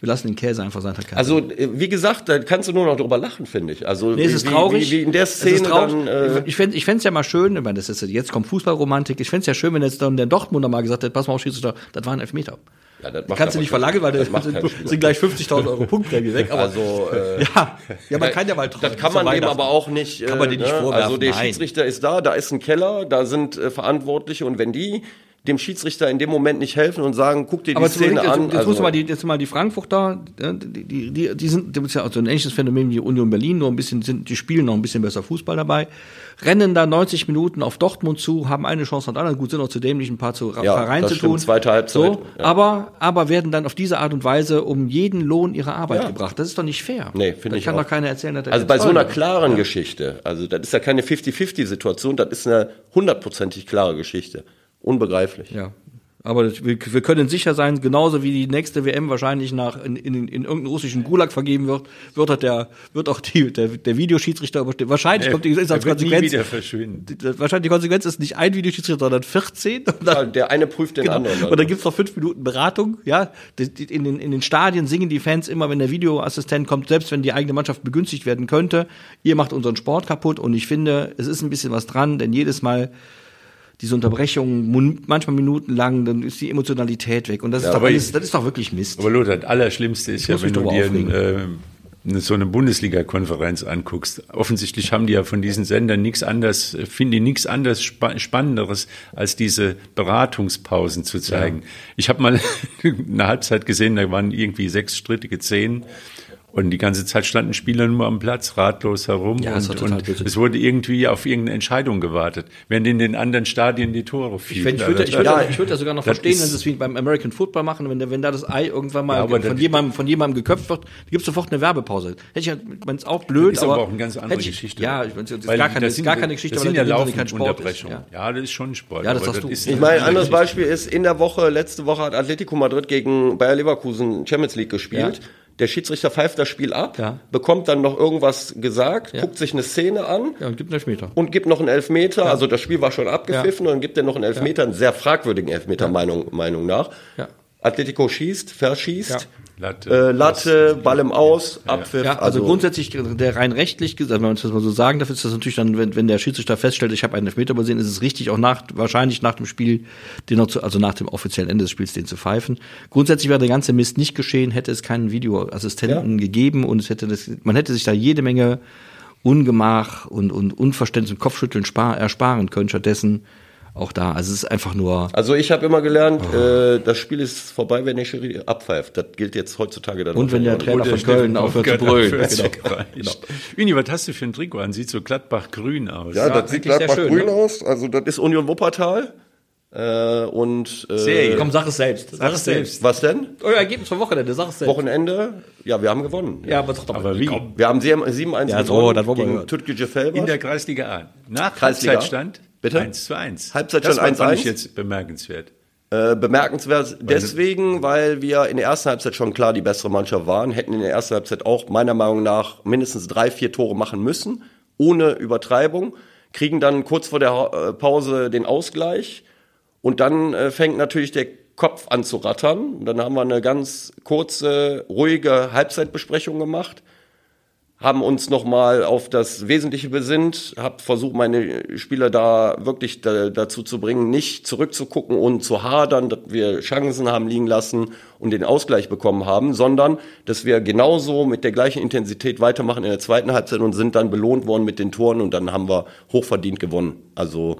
wir lassen den Käse einfach sein. also äh, wie gesagt, da kannst du nur noch drüber lachen, finde ich. Also Nee, es wie, ist traurig. Wie, wie in der Szene traurig. dann. Äh, ich fände ich fänd's ja mal schön, ich meine, das ist, jetzt kommt Fußballromantik, ich fände es ja schön, wenn jetzt dann der Dortmunder mal gesagt hätte, pass mal auf, Schiedsrichter, das war ein Elfmeter. Ja, das kannst du nicht verlangen, weil das sind, sind gleich 50.000 Euro Punktprämie weg. Aber also äh, ja, ja, man kann ja mal Das kann man dem aber auch nicht. Kann man äh, dir nicht ne? vorwerfen, Also der nein. Schiedsrichter ist da, da ist ein Keller, da sind äh, Verantwortliche und wenn die dem Schiedsrichter in dem Moment nicht helfen und sagen, guck dir die Aber jetzt, Szene jetzt, an. jetzt also, muss mal die, jetzt mal die Frankfurter, die, die, die, die sind, das ist ja auch so ein ähnliches Phänomen wie Union Berlin, nur ein bisschen, sind, die spielen noch ein bisschen besser Fußball dabei, rennen da 90 Minuten auf Dortmund zu, haben eine Chance nach der anderen, gut, sind auch zu dämlich, ein paar zu Ja, rein das zu stimmt, tun. zweite Halbzeit, So, ja. aber, aber werden dann auf diese Art und Weise um jeden Lohn ihrer Arbeit Ja. gebracht. Das ist doch nicht fair. Nee, finde ich kann auch. doch keiner erzählen, dass also jetzt bei so einer klaren Geschichte, also das ist ja keine 50-50-Situation, das ist eine hundertprozentig klare Geschichte. Unbegreiflich. Ja. Aber wir, wir können sicher sein, genauso wie die nächste WM wahrscheinlich nach in, in, in irgendeinen russischen Gulag vergeben wird, wird auch der wird auch die, der, der Videoschiedsrichter überstehen. Wahrscheinlich kommt die ist als Konsequenz. Wahrscheinlich die Konsequenz ist nicht ein Videoschiedsrichter, sondern 14. Und Ja, dann, der eine prüft den genau. anderen. Und dann gibt's noch fünf Minuten Beratung. Ja, in den, in den Stadien singen die Fans immer, wenn der Videoassistent kommt, selbst wenn die eigene Mannschaft begünstigt werden könnte, ihr macht unseren Sport kaputt. Und ich finde, es ist ein bisschen was dran, denn jedes Mal diese Unterbrechungen, manchmal minutenlang, dann ist die Emotionalität weg. Und das ist, doch alles, ich- das ist doch wirklich Mist. Aber Lothar, das Allerschlimmste ist ja, muss wenn du dir äh, so eine Bundesliga-Konferenz anguckst. Offensichtlich haben die ja von diesen Sendern nichts anderes, äh, finden die nichts anderes Spa Spannenderes, als diese Beratungspausen zu zeigen. Ich habe mal eine Halbzeit gesehen, da waren irgendwie sechs strittige Szenen. Und die ganze Zeit standen Spieler nur am Platz, ratlos herum. Ja, das und, total und es wurde irgendwie auf irgendeine Entscheidung gewartet, während in den anderen Stadien die Tore fielen. Ich, ich würde, ich würde, Ja, ich würde das sogar noch das verstehen, ist- wenn sie es wie beim American Football machen, wenn, der- wenn da das Ei irgendwann mal Ja, aber von das- jemandem, von jemandem geköpft wird, gibt es sofort eine Werbepause. Hätte ich ja, man ist auch blöd, ist aber, auch eine ganz andere ich, Geschichte. Ja, ich meine, das ist Weil gar keine, das ist sind- gar keine Geschichte, das weil sind ja das laufend kein Sport Unterbrechungen. ist. Ja. das ist schon Sport. Ja, das aber sagst du. ist Ich meine, ein anderes Beispiel ist, in der Woche, letzte Woche hat Atletico Madrid gegen Bayer Leverkusen Champions League gespielt. Der Schiedsrichter pfeift das Spiel ab, Ja. bekommt dann noch irgendwas gesagt, Ja. guckt sich eine Szene an Ja, und gibt einen Elfmeter. und gibt noch einen Elfmeter. Also das Spiel war schon abgepfiffen und dann gibt er noch einen Elfmeter, einen sehr fragwürdigen Elfmeter, Meinung, Meinung nach. Atletico schießt, verschießt. Latte. äh, Latte, Ball im Aus, Abpfiff. Ja, also, grundsätzlich, der rein rechtlich, gesagt, wenn man das mal so sagen darf, ist das natürlich dann, wenn, wenn der Schiedsrichter feststellt, ich habe einen Elfmeter übersehen, ist es richtig, auch nach, wahrscheinlich nach dem Spiel, den noch zu, also nach dem offiziellen Ende des Spiels, den zu pfeifen. Grundsätzlich wäre der ganze Mist nicht geschehen, hätte es keinen Videoassistenten gegeben und es hätte das, man hätte sich da jede Menge Ungemach und, und Unverständnis und Kopfschütteln spar, ersparen können. Stattdessen auch da, also es ist einfach nur, Also ich habe immer gelernt, Oh. äh, das Spiel ist vorbei, wenn der Schiri abpfeift. Das gilt jetzt heutzutage dann und wenn der Trainer von Köln aufhört zu brüllen. Genau. Uni, was hast du für ein Trikot an? Sieht so glattbach-grün aus. Ja, das sieht Gladbach schön, grün ne? aus. Also das ist Union Wuppertal. Äh, und äh, Serie. Komm, sag es selbst. Sag es selbst. was denn? Euer Ergebnis vom Wochenende, sag es selbst. Wochenende? Ja, wir haben gewonnen. Ja, aber, sag doch Aber wie? Komm. Wir haben 7-1 Ja, so, gewonnen das wollen wir gegen hören. Türkgücü In Felbert. der Kreisliga A. Nach Kreisliga? Halbzeitstand Bitte? 1 zu 1. Halbzeitstand das war, fand 1-1. ich jetzt bemerkenswert. Äh, bemerkenswert deswegen, weil wir in der ersten Halbzeit schon klar die bessere Mannschaft waren, hätten in der ersten Halbzeit auch meiner Meinung nach mindestens drei, vier Tore machen müssen, ohne Übertreibung, kriegen dann kurz vor der äh, Pause den Ausgleich und dann äh, fängt natürlich der Kopf an zu rattern. Und dann haben wir eine ganz kurze, ruhige Halbzeitbesprechung gemacht haben uns nochmal auf das Wesentliche besinnt, habe versucht, meine Spieler da wirklich da, dazu zu bringen, nicht zurückzugucken und zu hadern, dass wir Chancen haben liegen lassen und den Ausgleich bekommen haben, sondern dass wir genauso mit der gleichen Intensität weitermachen in der zweiten Halbzeit und sind dann belohnt worden mit den Toren und dann haben wir hochverdient gewonnen. Also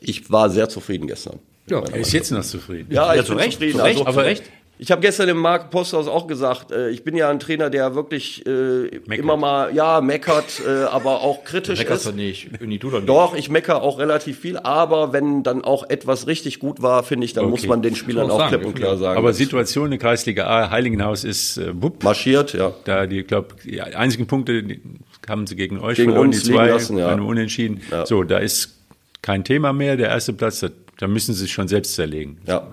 ich war sehr zufrieden gestern. Ja. Er ist jetzt noch zufrieden. Ja, Ja, ich zu bin Recht, zufrieden. zu Recht, also, zu Recht. Ich habe gestern dem Marc Posthaus auch gesagt, äh, ich bin ja ein Trainer, der wirklich äh, immer mal, ja, meckert, äh, aber auch kritisch Meckerst ist. du nicht. Uni, du doch nicht. Doch, ich meckere auch relativ viel, aber wenn dann auch etwas richtig gut war, finde ich, dann Okay. muss man den Spielern auch klipp und klar sagen. Aber Situation in Kreisliga A, Heiligenhaus ist äh, wupp. marschiert, ja. Da die, glaube die einzigen Punkte die haben sie gegen euch Gegen verloren, uns die zwei, lassen, ja. Unentschieden. So, da ist kein Thema mehr. Der erste Platz, da, da müssen sie sich schon selbst zerlegen. Ja,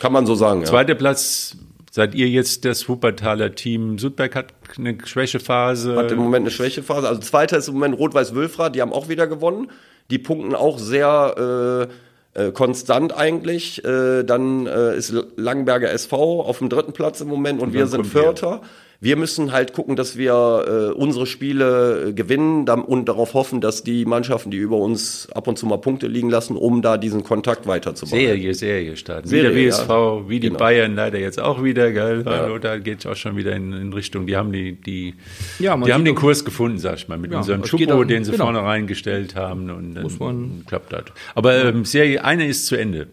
kann man so sagen. Ja. Zweiter Platz, seid ihr jetzt das Wuppertaler Team? Sudberg hat eine Schwächephase. Hat im Moment eine Schwächephase. Also zweiter ist im Moment Rot-Weiß-Wülfrath, die haben auch wieder gewonnen. Die punkten auch sehr äh, äh, konstant eigentlich. Äh, dann äh, ist Langenberger SV auf dem dritten Platz im Moment und, wir dann sind. Vierter. Wir müssen halt gucken, dass wir äh, unsere Spiele äh, gewinnen und darauf hoffen, dass die Mannschaften, die über uns ab und zu mal Punkte liegen lassen, um da diesen Kontakt weiterzubauen. Serie, Serie starten. Serie, wie der WSV, ja. wie die Genau. Bayern leider jetzt auch wieder, gell? Hallo, da geht auch schon wieder in, in Richtung, die haben die, die, Ja, die haben den Kurs gefunden, sag ich mal, mit Ja, unserem auch- den sie genau. vorne reingestellt haben und dann Muss man- klappt das. Aber ähm, Serie, eine ist zu Ende.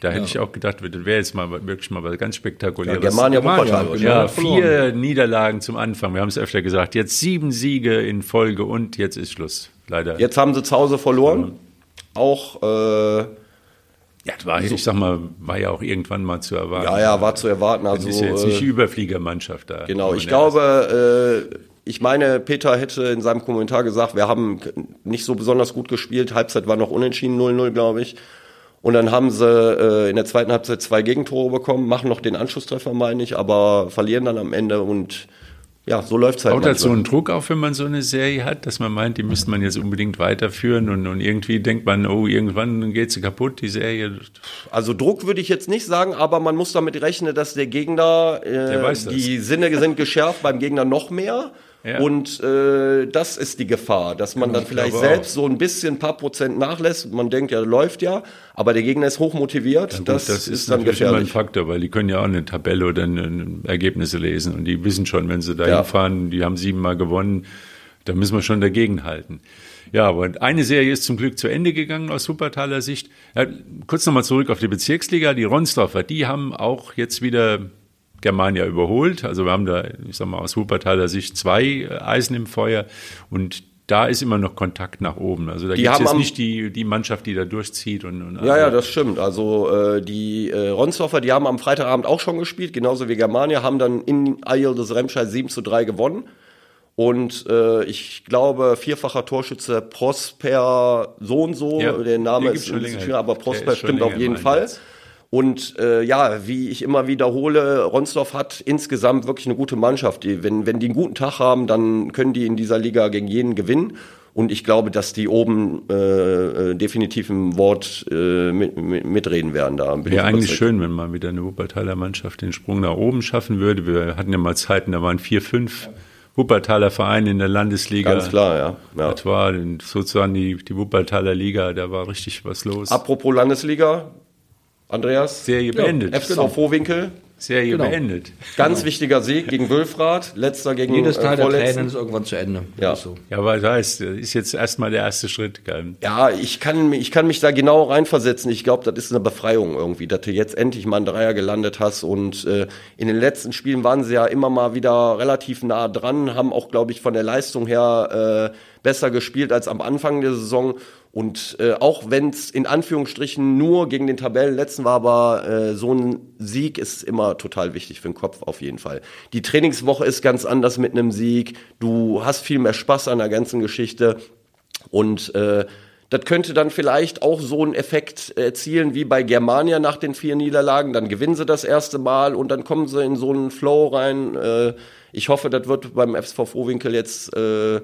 Da hätte ich auch gedacht, das wäre jetzt mal wirklich mal was ganz Ja, spektakuläres. Germania Germania, Wuppertal. Ja, vier Niederlagen zum Anfang. Wir haben es öfter gesagt. Jetzt sieben Siege in Folge und jetzt ist Schluss. Leider. Jetzt haben sie zu Hause verloren. Auch, äh, Ja, das war, ich sag mal, war ja auch irgendwann mal zu erwarten. ja, ja, war zu erwarten. Das Also, ist ja jetzt nicht die äh, Überfliegermannschaft da. Genau, ich glaube, äh, ich meine, Peter hätte in seinem Kommentar gesagt, wir haben nicht so besonders gut gespielt. Halbzeit war noch unentschieden, 0-0, glaube ich. Und dann haben sie äh, in der zweiten Halbzeit zwei Gegentore bekommen, machen noch den Anschlusstreffer, meine ich, aber verlieren dann am Ende und ja, so läuft's halt. Baut das so einen Druck auf, wenn man so eine Serie hat, dass man meint, die müsste man jetzt unbedingt weiterführen und, und irgendwie denkt man, oh, irgendwann geht sie kaputt, die Serie. Also Druck würde ich jetzt nicht sagen, aber man muss damit rechnen, dass der Gegner, äh, Der die Sinne sind geschärft, beim Gegner noch mehr. Ja. Und äh, das ist die Gefahr, dass man dann ich vielleicht selbst so ein bisschen ein paar Prozent nachlässt. Man denkt, ja, läuft ja, aber der Gegner ist hochmotiviert. Gut, das, ist, dann natürlich immer ein gefährlich. Faktor, weil die können ja auch eine Tabelle oder eine, Ergebnisse lesen und die wissen schon, wenn sie da Ja. hinfahren, die haben siebenmal gewonnen, da müssen wir schon dagegen halten. Ja, aber eine Serie ist zum Glück zu Ende gegangen aus Wuppertaler Sicht. Ja, kurz nochmal zurück auf die Bezirksliga. Die Ronsdorfer, die haben auch jetzt wieder Germania überholt. Also wir haben da, ich sag mal, aus Wuppertaler Sicht zwei Eisen im Feuer und da ist immer noch Kontakt nach oben. Also da Die gibt es haben jetzt nicht die, die Mannschaft, die da durchzieht. Und, und Ja, ja, das stimmt. Also äh, die äh, Ronsdorfer, die haben am Freitagabend auch schon gespielt, genauso wie Germania, haben dann in Eil des Remscheid 7 zu 3 gewonnen. Und äh, ich glaube, vierfacher Torschütze Prosper so und so, Ja, der Name ist länger. schwer, aber Prosper ist stimmt auf jeden Fall. Einsatz. Und äh, ja, wie ich immer wiederhole, Ronsdorf hat insgesamt wirklich eine gute Mannschaft. Die, wenn, wenn die einen guten Tag haben, dann können die in dieser Liga gegen jeden gewinnen. Und ich glaube, dass die oben äh, äh, definitiv im Wort äh, mit, mit, mitreden werden. Da bin Wäre ich eigentlich schön, wenn mal wieder eine Wuppertaler Mannschaft den Sprung nach oben schaffen würde. Wir hatten ja mal Zeiten, da waren vier, fünf Wuppertaler Vereine in der Landesliga. Ganz klar, ja. ja. Das war sozusagen die, die Wuppertaler Liga, da war richtig was los. Apropos Landesliga, Andreas, Serie beendet. FSV Vorwinkel, Serie Genau. beendet. ganz wichtiger Sieg gegen Wülfrath, letzter gegen Jedes Teil äh, der. Tränen ist irgendwann zu Ende. Ja. So. Ja, aber das heißt, das ist jetzt erstmal der erste Schritt. Ja, ich kann, ich kann mich da genau reinversetzen. Ich glaube, das ist eine Befreiung irgendwie, dass du jetzt endlich mal einen Dreier gelandet hast. Und äh, in den letzten Spielen waren sie ja immer mal wieder relativ nah dran, haben auch, glaube ich, von der Leistung her äh, besser gespielt als am Anfang der Saison. Und äh, auch wenn es in Anführungsstrichen nur gegen den Tabellenletzten war, aber äh, so ein Sieg ist immer total wichtig für den Kopf auf jeden Fall. Die Trainingswoche ist ganz anders mit einem Sieg. Du hast viel mehr Spaß an der ganzen Geschichte. Und äh, das könnte dann vielleicht auch so einen Effekt erzielen wie bei Germania nach den vier Niederlagen. Dann gewinnen sie das erste Mal und dann kommen sie in so einen Flow rein. Äh, ich hoffe, das wird beim FSV Frohwinkel jetzt äh,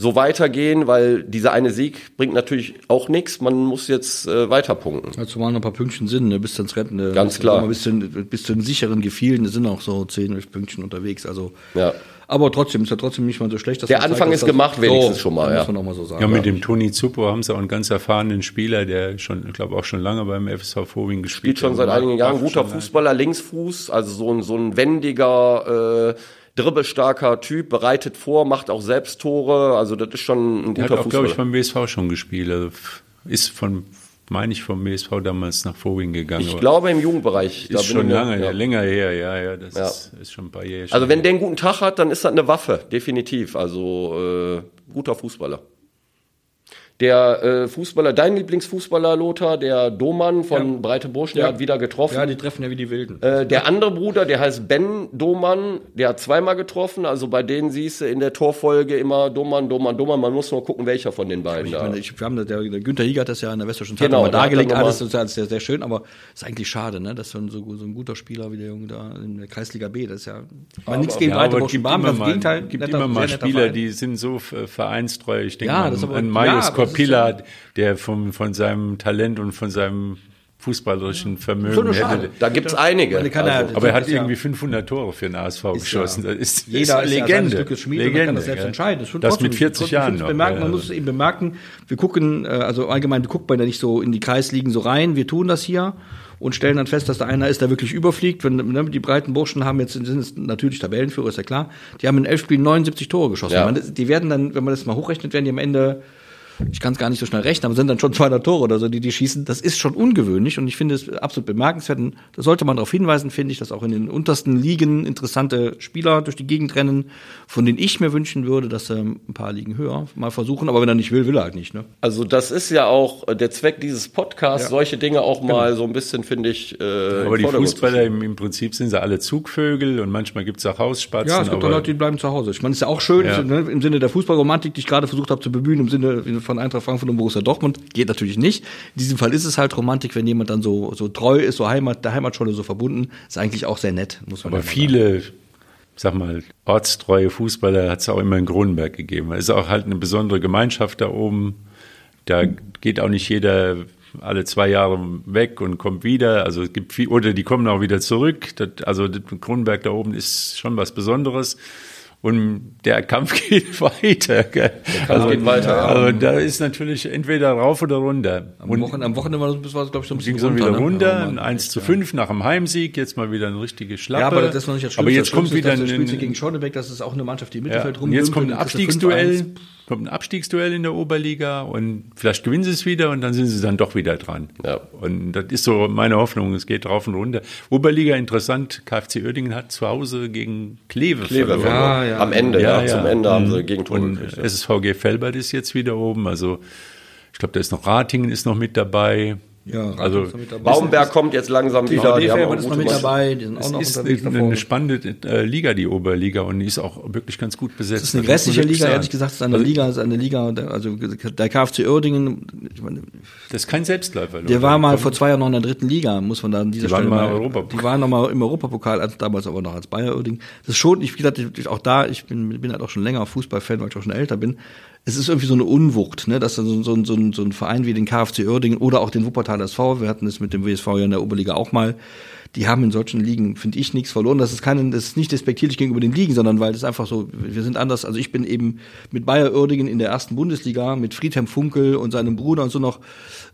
so weitergehen, weil dieser eine Sieg bringt natürlich auch nichts. Man muss jetzt äh, weiter punkten. Ja, zumal noch ein paar Pünktchen sind, ne, bis ans Rennen. Ganz klar. Bis zu, den- bis zu den sicheren Gefielen sind auch so 10, 11 Pünktchen unterwegs. Also, Ja. aber trotzdem ist ja trotzdem nicht mal so schlecht. dass Der zeigt, Anfang dass ist das- gemacht, wenigstens schon mal, muss ja. man auch mal so sagen. Ja, mit dem Toni Zuppo haben sie auch einen ganz erfahrenen Spieler, der schon, ich glaube, auch schon lange beim FSV Vorwing gespielt Spielt schon seit hat. einigen Jahren. Guter Fußballer, Linksfuß, also so ein, so ein wendiger, äh, dribbelstarker Typ, bereitet vor, macht auch selbst Tore. Also das ist schon ein Der hat guter auch, glaube ich, Fußballer. beim BSV schon gespielt. Also ist von, meine ich, vom BSV damals nach Vorwing gegangen. Ich glaube im Jugendbereich. Ist schon lange, ja. länger her, ja, ja, das Ja. Ist, ist schon ein paar Jahre. Also wenn der einen guten Tag hat, dann ist das eine Waffe, definitiv. Also äh, guter Fußballer. Der äh, Fußballer, dein Lieblingsfußballer, Lothar, der Domann von Breite Burschen, der hat wieder getroffen. Ja, die treffen ja wie die Wilden. Äh, der andere Bruder, der heißt Ben Domann, der hat zweimal getroffen. Also bei denen siehst du in der Torfolge immer Domann, Domann, Domann. Man muss nur gucken, welcher von den beiden Ich da. meine, ich, wir haben, das- der, der Günther Hieger hat das ja in der Westdeutschen Zeitung Genau, dargelegt. Alles ist ja sehr, sehr schön, aber ist eigentlich schade, ne? dass so ein, so, so ein guter Spieler wie der Junge da in der Kreisliga B, das ist ja, aber nichts gegen ja, Breite aber Burschen mal, Gegenteil. gibt netter- immer mal Spieler, Verein. die sind so äh, vereinstreu. Ich denke Ja, an ja, Marius aber Korpila, der vom, von seinem Talent und von seinem fußballerischen Vermögen schade. hätte. Da gibt's einige. Meine, kann er- Also, Aber er hat ja- irgendwie 500 Tore für den ASV geschossen. Das ist, Jeder ist ja Legende. Glückes Schmied Legende, kann das selbst ja. entscheiden. Das, das mit 40 trotzdem Jahren noch. Bemerken, ja. Man muss es eben bemerken, wir gucken, äh, also allgemein guckt man da nicht so in die Kreisligen so rein, wir tun das hier und stellen dann fest, dass da einer ist, der wirklich überfliegt. Wenn, ne, die breiten Burschen haben jetzt, sind es natürlich Tabellenführer, ist ja klar, die haben in elf Spielen 79 Tore geschossen. Ja. Man, die werden dann, wenn man das mal hochrechnet, werden die am Ende ich kann es gar nicht so schnell rechnen, aber sind dann schon 200 Tore oder so, die die schießen. Das ist schon ungewöhnlich und ich finde es absolut bemerkenswert. Und Da sollte man darauf hinweisen, finde ich, dass auch in den untersten Ligen interessante Spieler durch die Gegend rennen, von denen ich mir wünschen würde, dass sie ein paar Ligen höher mal versuchen. Aber wenn er nicht will, will er halt nicht. Ne? Also das ist ja auch äh, der Zweck dieses Podcasts, Ja. solche Dinge auch mal so ein bisschen, finde ich, äh, Genau. Aber die Fußballer im, im Prinzip sind sie alle Zugvögel und manchmal gibt es auch Hausspatzen. Ja, es gibt auch Leute, die bleiben zu Hause. Ich meine, es ist ja auch schön, Ja. ne, im Sinne der Fußballromantik, die ich gerade versucht habe zu bemühen, im Sinne von Eintracht Frankfurt und Borussia Dortmund. Geht natürlich nicht. In diesem Fall ist es halt Romantik, wenn jemand dann so, so treu ist, so Heimat, der Heimatschule so verbunden. Ist eigentlich auch sehr nett, muss man Aber viele, sag mal, ortstreue Fußballer hat es auch immer in Kronenberg gegeben. Es ist auch halt eine besondere Gemeinschaft da oben. Da geht auch nicht jeder alle zwei Jahre weg und kommt wieder. Also es gibt viel, oder die kommen auch wieder zurück. Das, also Kronenberg da oben ist schon was Besonderes. Und der Kampf geht weiter. Gell? Der Kampf also, geht weiter. Also da ist natürlich entweder rauf oder runter. Am, und Wochen, am Wochenende war das, glaube ich, so ein bisschen ging runter, wieder ne? runter. Ein 1 zu 5 nach dem Heimsieg, jetzt mal wieder eine richtige Schlappe. Ja, aber das ist noch nicht das Aber jetzt kommt wieder ein... gegen Schornebeck, das ist auch eine Mannschaft, die im Mittelfeld ja, Und jetzt kommt ein Abstiegsduell kommt ein Abstiegsduell in der Oberliga und vielleicht gewinnen sie es wieder und dann sind sie dann doch wieder dran. Ja. Und das ist so meine Hoffnung, es geht drauf und runter. Oberliga interessant, KfC Oerdingen hat zu Hause gegen Kleve, Kleve verloren. Ja, ja. Am Ende, ja, ja, zum Ende haben sie gegen Und gekriegt, SSVG Felbert ist jetzt wieder oben, also ich glaube, da ist noch Ratingen ist noch mit dabei. Ja, also Baumberg kommt jetzt langsam die wieder. Die haben ist noch mit dabei, die sind auch noch ist unterwegs eine, eine spannende äh, Liga, die Oberliga, und die ist auch wirklich ganz gut besetzt. Das ist eine grässliche Liga, ehrlich gesagt, es ist eine also, Liga, ist eine Liga, also der KFC Oerdingen. Ich meine, das ist kein Selbstläufer. Der war mal vor zwei Jahren noch in der dritten Liga, muss man da an dieser die Stelle waren mal, Europa Die waren noch mal im Europapokal, also damals aber noch als Bayer Oerdingen. Das ist schon, ich wie gesagt, auch da, ich bin, bin halt auch schon länger Fußballfan, weil ich auch schon älter bin es ist irgendwie so eine Unwucht, ne, dass so, so, so, so ein Verein wie den KfC Oerdingen oder auch den Wuppertaler SV, wir hatten es mit dem WSV ja in der Oberliga auch mal, die haben in solchen Ligen, finde ich, nichts verloren. Das ist, kein, das ist nicht despektierlich gegenüber den Ligen, sondern weil es einfach so, wir sind anders. Also ich bin eben mit Bayer Oerdingen in der ersten Bundesliga, mit Friedhelm Funkel und seinem Bruder und so noch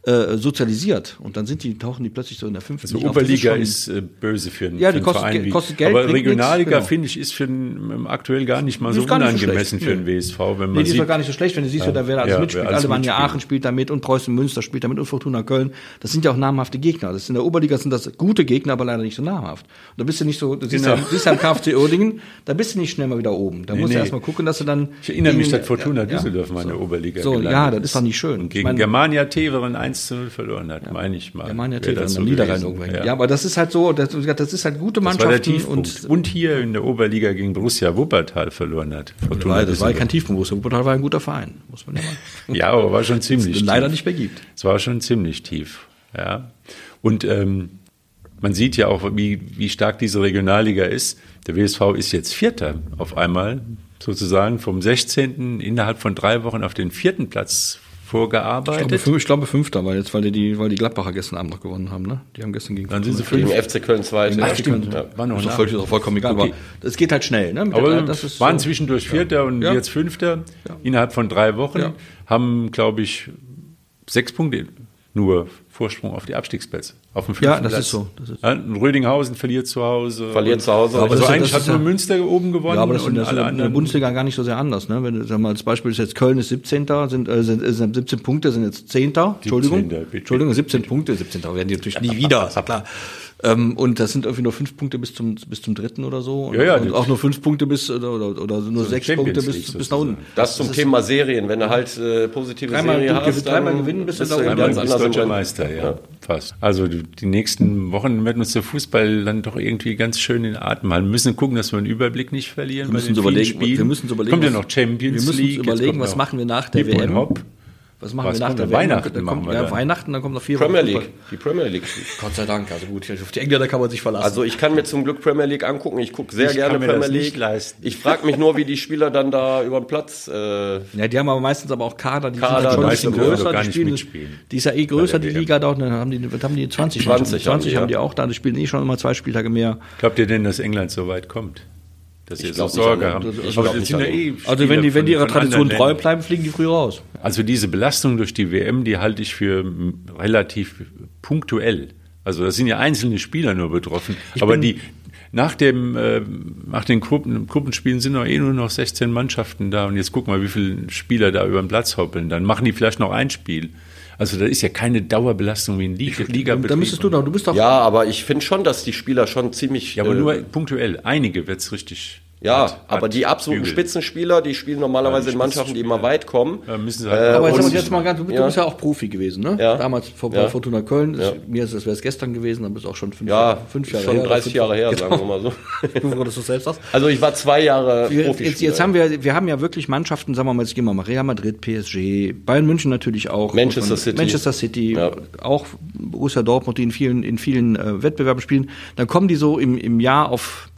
äh, sozialisiert. Und dann sind die, tauchen die plötzlich so in der fünften also Liga. Oberliga ist, ist äh, böse für einen, ja, die für kostet, Verein. Wie, kostet Geld, aber Regionalliga, genau. finde ich, ist für einen, aktuell gar nicht mal so unangemessen so für den WSV. Wenn man nee, die sieht, ist doch gar nicht so schlecht, wenn du siehst, ja, da wer alles ja, mitspielt. Alemannia Aachen spielt da mit und Preußen Münster spielt da mit und Fortuna Köln. Das sind ja auch namhafte Gegner. Das in der Oberliga sind das gute Gegner, aber leider nicht so namhaft. Da bist du nicht so, du siehst, genau. ja, siehst ja im KfC Oerdingen, da bist du nicht schnell mal wieder oben. Da nee, musst du nee. erstmal gucken, dass du dann. Ich erinnere mich, dass Fortuna ja, Düsseldorf mal in der Oberliga So, ja, das ist doch nicht schön. Und gegen meine, Germania Teveren 1 zu 0 verloren hat, meine ich mal. Germania Teveren, so Niederrhein irgendwann. Ja. ja, aber das ist halt so, das, das ist halt gute Mannschaften. Und, und hier in der Oberliga gegen Borussia Wuppertal verloren hat. Fortuna das war kein Tiefpunkt. Borussia Wuppertal war ein guter Verein, muss man ja mal. ja, aber war schon ziemlich tief. Leider nicht mehr gibt. Es war schon ziemlich tief, ja. Und ähm, man sieht ja auch, wie, wie stark diese Regionalliga ist. Der WSV ist jetzt Vierter auf einmal, sozusagen vom 16. innerhalb von drei Wochen auf den vierten Platz vorgearbeitet. Ich glaube, ich glaube Fünfter, weil jetzt, weil die, weil die Gladbacher gestern Abend noch gewonnen haben, ne? Die haben gestern gegen. Dann sind sie gegen FC Köln zweite. Ja, stimmt. Ja. War noch ist, auch vollkommen egal. Okay. Aber es geht halt schnell, ne? aber das ist waren so. zwischendurch Vierter ja. und ja. jetzt Fünfter innerhalb von drei Wochen. Haben, glaube ich, sechs Punkte nur Vorsprung auf die Abstiegsplätze. Auf dem fünften ja, das Platz. ist so. Das ist so. Rödinghausen verliert zu Hause. Verliert zu Hause. Aber also eigentlich hat nur Münster oben gewonnen. Ja, aber das und ist alle in der Bundesliga gar nicht so sehr anders. Ne? Wenn sag mal, als Beispiel ist jetzt Köln ist 17. sind, äh, sind, sind 17 Punkte, sind jetzt 10. Entschuldigung. 17. Entschuldigung, 17 Punkte, 17. werden die natürlich nie wieder, ist klar. Ähm, und das sind irgendwie nur fünf Punkte bis zum, bis zum dritten oder so. Und, ja, ja, und auch nur fünf Punkte bis, oder, oder, oder nur so sechs Punkte bis, bis nach unten. Das zum das Thema Serien. Wenn du halt äh, positive dreimal, Serie hast, dreimal gewinnen, bist du da oben. Ganz anders deutscher Meister, ja, ja. Fast. Also die nächsten Wochen werden uns der Fußball dann doch irgendwie ganz schön in Atem halten. Wir müssen gucken, dass wir den Überblick nicht verlieren. Wir müssen, uns überlegen, wir müssen überlegen. Kommt ja noch Champions League. Wir müssen uns überlegen, was machen wir nach der WM. Hop. Was machen Was wir nach der Weihnachten? Dann kommt, ja, Weihnachten, dann kommt noch vier Premier League. Die Premier League. Gott sei Dank, also gut, auf die Engländer kann man sich verlassen. Also ich kann mir zum Glück Premier League angucken. Ich gucke sehr ich gerne Premier League. Ich frage mich nur, wie die Spieler dann da über den Platz. Äh ja, die haben aber meistens aber auch Kader, die Kader, sind halt schon ein bisschen größer. Die, spielen, die ist ja eh größer, die Liga dort. Dann haben die, was haben die 20? 20, 20 haben die, auch da. Die spielen eh schon immer zwei Spieltage mehr. Glaubt ihr denn, dass England so weit kommt? Dass sie so Sorge haben. Also, also, eh also wenn die, wenn die ihrer Tradition treu bleiben, fliegen die früh raus. Also diese Belastung durch die WM, die halte ich für relativ punktuell. Also da sind ja einzelne Spieler nur betroffen. Ich Aber die nach dem äh, nach den Gruppen, Gruppenspielen sind noch eh nur noch 16 Mannschaften da und jetzt guck mal, wie viele Spieler da über den Platz hoppeln. Dann machen die vielleicht noch ein Spiel. Also da ist ja keine Dauerbelastung wie ein Liga. Liga da müsstest du doch, du bist doch. Ja, aber ich finde schon, dass die Spieler schon ziemlich. Ja, aber äh, nur punktuell. Einige wird es richtig Ja, Hat- aber hat die absoluten Bügel. Spitzenspieler, die spielen normalerweise Ja, die in Mannschaften, die immer weit kommen. Da müssen sie Äh, halt Aber jetzt, jetzt mal ganz, du ja. bist ja auch Profi gewesen, ne? Ja. Damals vor, bei Ja. Fortuna Köln. Ja. Mir ist es wäre es gestern gewesen, aber ist auch schon fünf, Ja, Jahre, fünf Jahre schon her. oder 30 fünf Jahre her, Genau. sagen wir mal so. Du wurdest es selbst sagst. Also ich war zwei Jahre Wir, Profispieler. jetzt, jetzt haben wir, wir haben ja wirklich Mannschaften, sagen wir mal, jetzt gehen wir mal Real Madrid, PSG, Bayern München natürlich auch. Manchester Und- City. Manchester City, Ja. auch Borussia Dortmund, die in vielen, in vielen äh, Wettbewerben spielen. Dann kommen die so im, im Jahr auf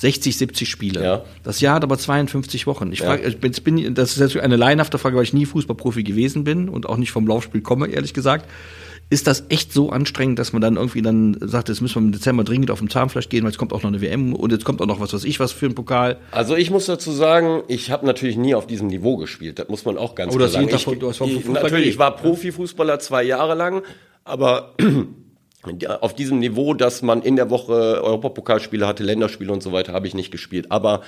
60, 70 Spiele. Ja. Das Jahr hat aber 52 Wochen. Ich Ja. frage, jetzt bin, das ist jetzt eine laienhafte Frage, weil ich nie Fußballprofi gewesen bin und auch nicht vom Laufspiel komme, ehrlich gesagt. Ist das echt so anstrengend, dass man dann irgendwie dann sagt, jetzt müssen wir im Dezember dringend auf dem Zahnfleisch gehen, weil jetzt kommt auch noch eine WM und jetzt kommt auch noch was weiß ich was für ein Pokal. Also ich muss dazu sagen, ich habe natürlich nie auf diesem Niveau gespielt. Das muss man auch ganz klar sagen. Ich, du hast vom ich, natürlich, ich war Profifußballer zwei Jahre lang, aber ja, auf diesem Niveau, dass man in der Woche Europapokalspiele hatte, Länderspiele und so weiter, habe ich nicht gespielt. Aber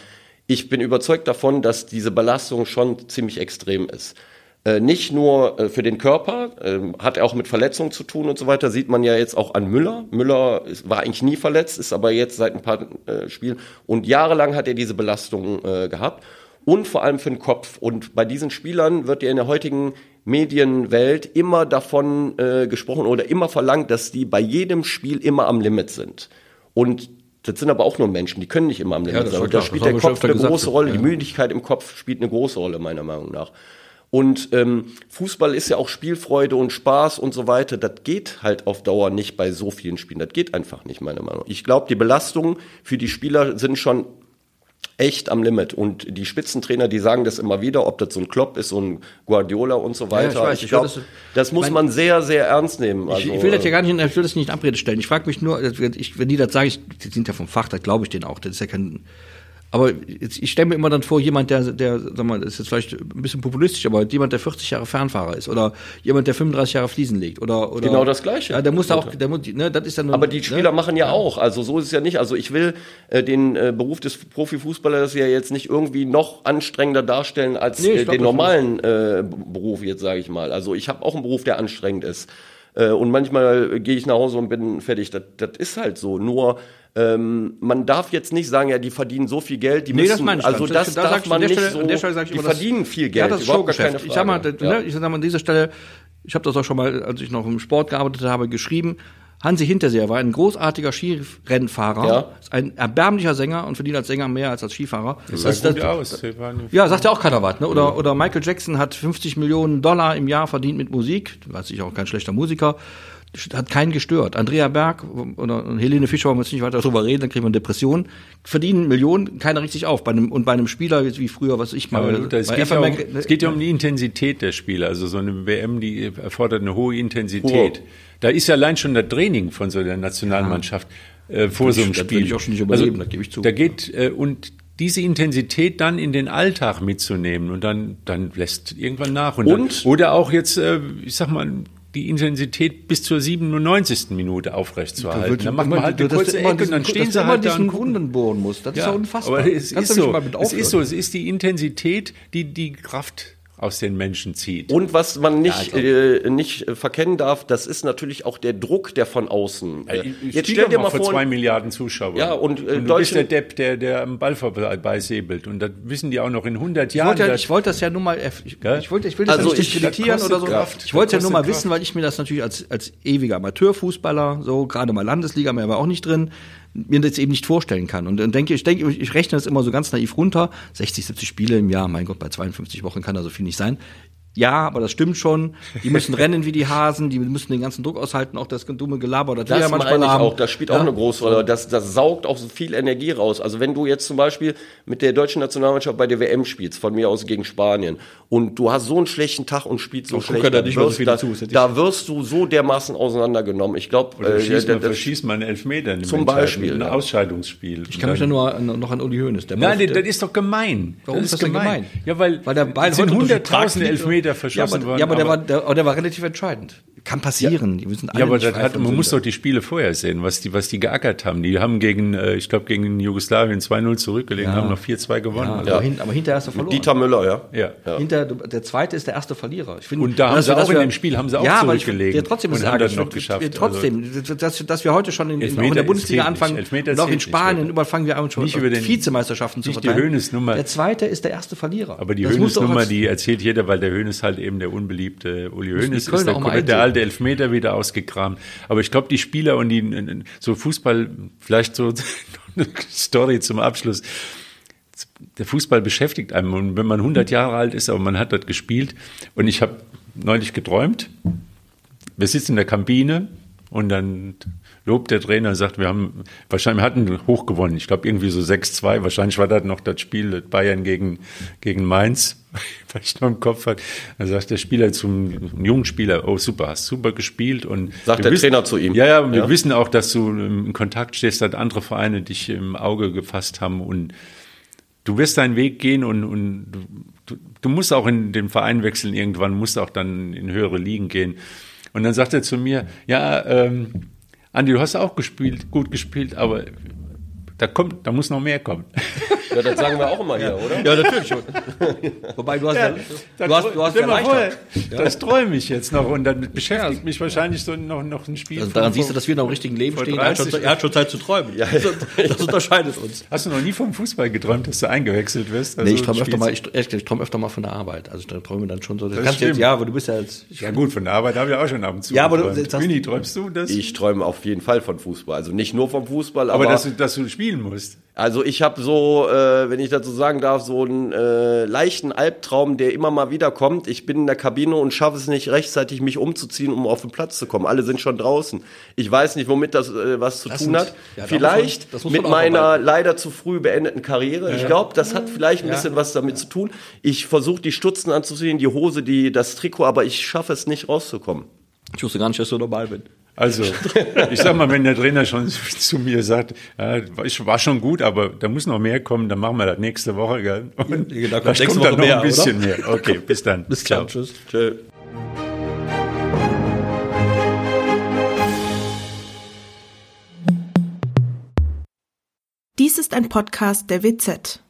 ich bin überzeugt davon, dass diese Belastung schon ziemlich extrem ist. Äh, nicht nur äh, für den Körper, ähm, hat auch mit Verletzungen zu tun und so weiter, sieht man ja jetzt auch an Müller. Müller war eigentlich nie verletzt, ist aber jetzt seit ein paar äh, Spielen und jahrelang hat er diese Belastung äh, gehabt und vor allem für den Kopf. Und bei diesen Spielern wird ja in der heutigen Medienwelt immer davon äh, gesprochen oder immer verlangt, dass die bei jedem Spiel immer am Limit sind. Und das sind aber auch nur Menschen, die können nicht immer am Limit das sein. Und da spielt das der Kopf eine gesagt, große Rolle, ja. die Müdigkeit im Kopf spielt eine große Rolle, meiner Meinung nach. Und ähm, Fußball ist ja auch Spielfreude und Spaß und so weiter. Das geht halt auf Dauer nicht bei so vielen Spielen. Das geht einfach nicht, meiner Meinung nach. Ich glaube, die Belastungen für die Spieler sind schon echt am Limit. Und die Spitzentrainer, die sagen das immer wieder, ob das so ein Klopp ist, so ein Guardiola und so weiter. ich weiß, ich ich glaube, das- das, muss man sehr, sehr ernst nehmen. Ich, Also, ich will das ja gar nicht, ich will das nicht in Abrede stellen. Ich frage mich nur, ich, wenn die das sagen, ich, die sind ja vom Fach, da glaube ich denen auch. Das ist ja kein. Aber jetzt, ich stelle mir immer dann vor, jemand, der, der, sag mal, das ist jetzt vielleicht ein bisschen populistisch, aber jemand, der 40 Jahre Fernfahrer ist oder jemand, der 35 Jahre Fliesen legt oder, oder Genau das Gleiche. Ja, der muss da auch, der muss, ne, das ist dann. Aber die Spieler machen ja auch. Also so ist es ja nicht. Also ich will äh, den äh, Beruf des Profifußballers ja jetzt nicht irgendwie noch anstrengender darstellen als Nee, äh, glaub, den normalen äh, Beruf jetzt sage ich mal. Also ich habe auch einen Beruf, der anstrengend ist. Äh, und manchmal gehe ich nach Hause und bin fertig. Das, das ist halt so. Nur ähm, man darf jetzt nicht sagen, ja, die verdienen so viel Geld, die Nee, müssen, das meine ich also das nicht. Da darf man an der nicht Stelle- so, an der Stelle sag ich die immer, das- verdienen viel Geld, Ja, das ist überhaupt gar keine Showgeschäft. Ich sag mal, Frage. das, ne, ich sag mal an dieser Stelle, ich habe das auch schon mal, als ich noch im Sport gearbeitet habe, geschrieben. Hansi Hinterseher war ein großartiger Skirennfahrer, Ja. ist ein erbärmlicher Sänger und verdient als Sänger mehr als als Skifahrer. Das Das- sah gut das- aus. Ja, sagt ja auch keiner was. Ne? Oder, oder Michael Jackson hat 50 Millionen Dollar im Jahr verdient mit Musik. Weiß ich auch kein schlechter Musiker. Hat keinen gestört. Andrea Berg oder Helene Fischer, wollen wir jetzt nicht weiter drüber reden, dann kriegen wir eine Depression. Verdienen Millionen, keiner richtig auf. Bei einem, und bei einem Spieler, wie früher, was ich mal. Luther, es, geht ja um, es geht ja um die Intensität der Spiele. Also so eine WM, die erfordert eine hohe Intensität. Da ist ja allein schon das Training von so der Nationalmannschaft äh, vor so einem das Spiel. würde ich auch schon nicht überleben, das gebe ich zu. Da geht äh, und diese Intensität dann in den Alltag mitzunehmen und dann dann lässt irgendwann nach und, Und? dann, oder auch jetzt äh, ich sag mal die Intensität bis zur 97. Minute aufrechtzuerhalten. Dann macht man halt eine kurze Ecke und diesen- dann stehen sie halt da und. Wunden bohren musst. Das ist ja unfassbar. Aber es Kannst ist so. Es ist so. Es ist die Intensität, die die Kraft aus den Menschen zieht. Und was man nicht, ich glaub- äh, nicht äh, verkennen darf, das ist natürlich auch der Druck, der von außen. Äh, Ich jetzt stehe stell dir mal vor vor, zwei Milliarden Zuschauern. Ja, und, äh, du bist Deutsche- der Depp, der, der am Ball vorbeisäbelt. Und das wissen die auch noch in 100 Ich Jahren. wollte, ja, dass- ich wollte das ja nur mal, ich, Gell? ich wollte, ich will das Also ja nicht das oder so. Kraft. Ich wollte ja nur mal kostet wissen, weil ich mir das natürlich als, als ewiger Amateurfußballer, so gerade mal Landesliga, mehr war auch nicht drin, mir das eben nicht vorstellen kann. Und dann denke ich, denke, ich rechne das immer so ganz naiv runter. 60, 70 Spiele im Jahr, mein Gott, bei 52 Wochen kann da so viel nicht sein. Ja, aber das stimmt schon. Die müssen rennen wie die Hasen, die müssen den ganzen Druck aushalten, auch das dumme Gelaber, das, wir Das ja manchmal meine ich haben. auch, das spielt auch eine große Rolle. Das, das saugt auch so viel Energie raus. Also wenn du jetzt zum Beispiel mit der deutschen Nationalmannschaft bei der WM spielst, von mir aus gegen Spanien, und du hast so einen schlechten Tag und spielst so guck schlecht, ja da da nicht mal so wirst, viele da, zu, da wirst du so dermaßen auseinandergenommen. Ich glaube, Oder schießt man, das, verschießt man einen Elfmeter in dem Zum Beispiel, Ein ja. Ausscheidungsspiel. Ich kann mich da nur an, noch an Uli Hoeneß. Der Nein, das, das ist doch gemein. Warum das ist das denn gemein? Ja, weil, Weil der Ball sind heute durch den Trag 100.000 fliegt. Elfmeter ja, verschossen aber, worden. Ja, aber, der, war, der, aber der war relativ entscheidend. Kann passieren. Die müssen alle Ja, aber das hat, man muss doch die Spiele vorher sehen, was die, was die geackert haben. Die haben gegen, äh, ich glaube, gegen Jugoslawien 2-0 zurückgelegen, haben noch 4-2 gewonnen. Ja, Also, aber, hin, aber hinterher hast du verloren. Dieter Müller, ja. ja. Hinter, der zweite ist der erste Verlierer. Ich finde, Und da haben dass sie dass auch in dem Spiel haben sie auch ja, zurückgelegen Ja, trotzdem und sagen, haben das noch geschafft. Also Trotzdem, dass, dass wir heute schon in, in, auch in Elfmeter der Bundesliga anfangen Elfmeter und auch in Spanien, Leute. überall fangen wir an schon Nicht über den- Vizemeisterschaften zu die verteilen. Höhnesnummer. Der zweite ist der erste Verlierer. Aber die als- die erzählt jeder, weil der Hönes halt eben der unbeliebte Uli die Hönes Kölner ist. Der. Alte Elfmeter wieder ausgekramt. Aber ich glaube, die Spieler und die, so Fußball, vielleicht so eine Story zum Abschluss. Der Fußball beschäftigt einem. Und wenn man 100 Jahre alt ist, aber man hat das gespielt. Und ich habe neulich geträumt. Wir sitzen in der Kabine und dann lobt der Trainer und sagt, wir haben, wahrscheinlich, wir hatten hoch gewonnen. Ich glaube irgendwie so 6-2. Wahrscheinlich war das noch das Spiel Bayern gegen, gegen Mainz, weil ich noch im Kopf hatte. Dann sagt der Spieler zum jungen Spieler, oh super, hast super gespielt. Und Sagt der wissen- Trainer zu ihm. Ja, ja, wir Ja. wissen auch, dass du im Kontakt stehst, dass andere Vereine dich im Auge gefasst haben und du wirst deinen Weg gehen und, und du, du, du musst auch in den Verein wechseln irgendwann, musst auch dann in höhere Ligen gehen. Und dann sagt er zu mir, ja, ähm, Andi, du hast auch gespielt, gut gespielt, aber da kommt, da muss noch mehr kommen. Ja, das sagen wir auch immer hier, oder? Ja, natürlich schon. Wobei du hast ja, du hast, du hast ja leichter. Das träume ich jetzt noch und dann beschäftigt mich wahrscheinlich so noch, noch ein Spiel. Also daran siehst du, dass wir noch im richtigen Leben stehen. Er hat, schon, 30 er hat schon Zeit zu träumen. Ja, das, das unterscheidet uns. Hast du noch nie vom Fußball geträumt, dass du eingewechselt wirst? Nee, ich Also träume öfter mal, ich, ich träume öfter mal von der Arbeit. Also ich träume dann schon so. Das Das kannst jetzt, ja, aber du bist ja jetzt. Ja gut, von der Arbeit habe ich auch schon ab und zu Ja, aber du- Mini, träumst du das? Ich träume auf jeden Fall von Fußball. Also nicht nur vom Fußball, aber, aber dass du, dass du spielen musst. Also ich habe so, äh, wenn ich dazu sagen darf, so einen äh, leichten Albtraum, der immer mal wieder kommt. Ich bin in der Kabine und schaffe es nicht rechtzeitig, mich umzuziehen, um auf den Platz zu kommen. Alle sind schon draußen. Ich weiß nicht, womit das äh, was zu Das tun sind- hat. ja, da vielleicht muss man- mit meiner arbeiten. leider zu früh beendeten Karriere. Ich glaube, das hat vielleicht ein bisschen was damit zu tun. Ich versuche die Stutzen anzuziehen, die Hose, die das Trikot, aber ich schaffe es nicht rauszukommen. Ich wusste gar nicht, dass du dabei bist. Also, ich sag mal, wenn der Trainer schon zu mir sagt, ja, ich war schon gut, aber da muss noch mehr kommen, dann machen wir das nächste Woche, gell? Und Ja, da kommt kommt dann Woche noch mehr, ein bisschen mehr. Okay, bis dann. Bis dann. Tschüss. Tschö. Dies ist ein Podcast der WZ.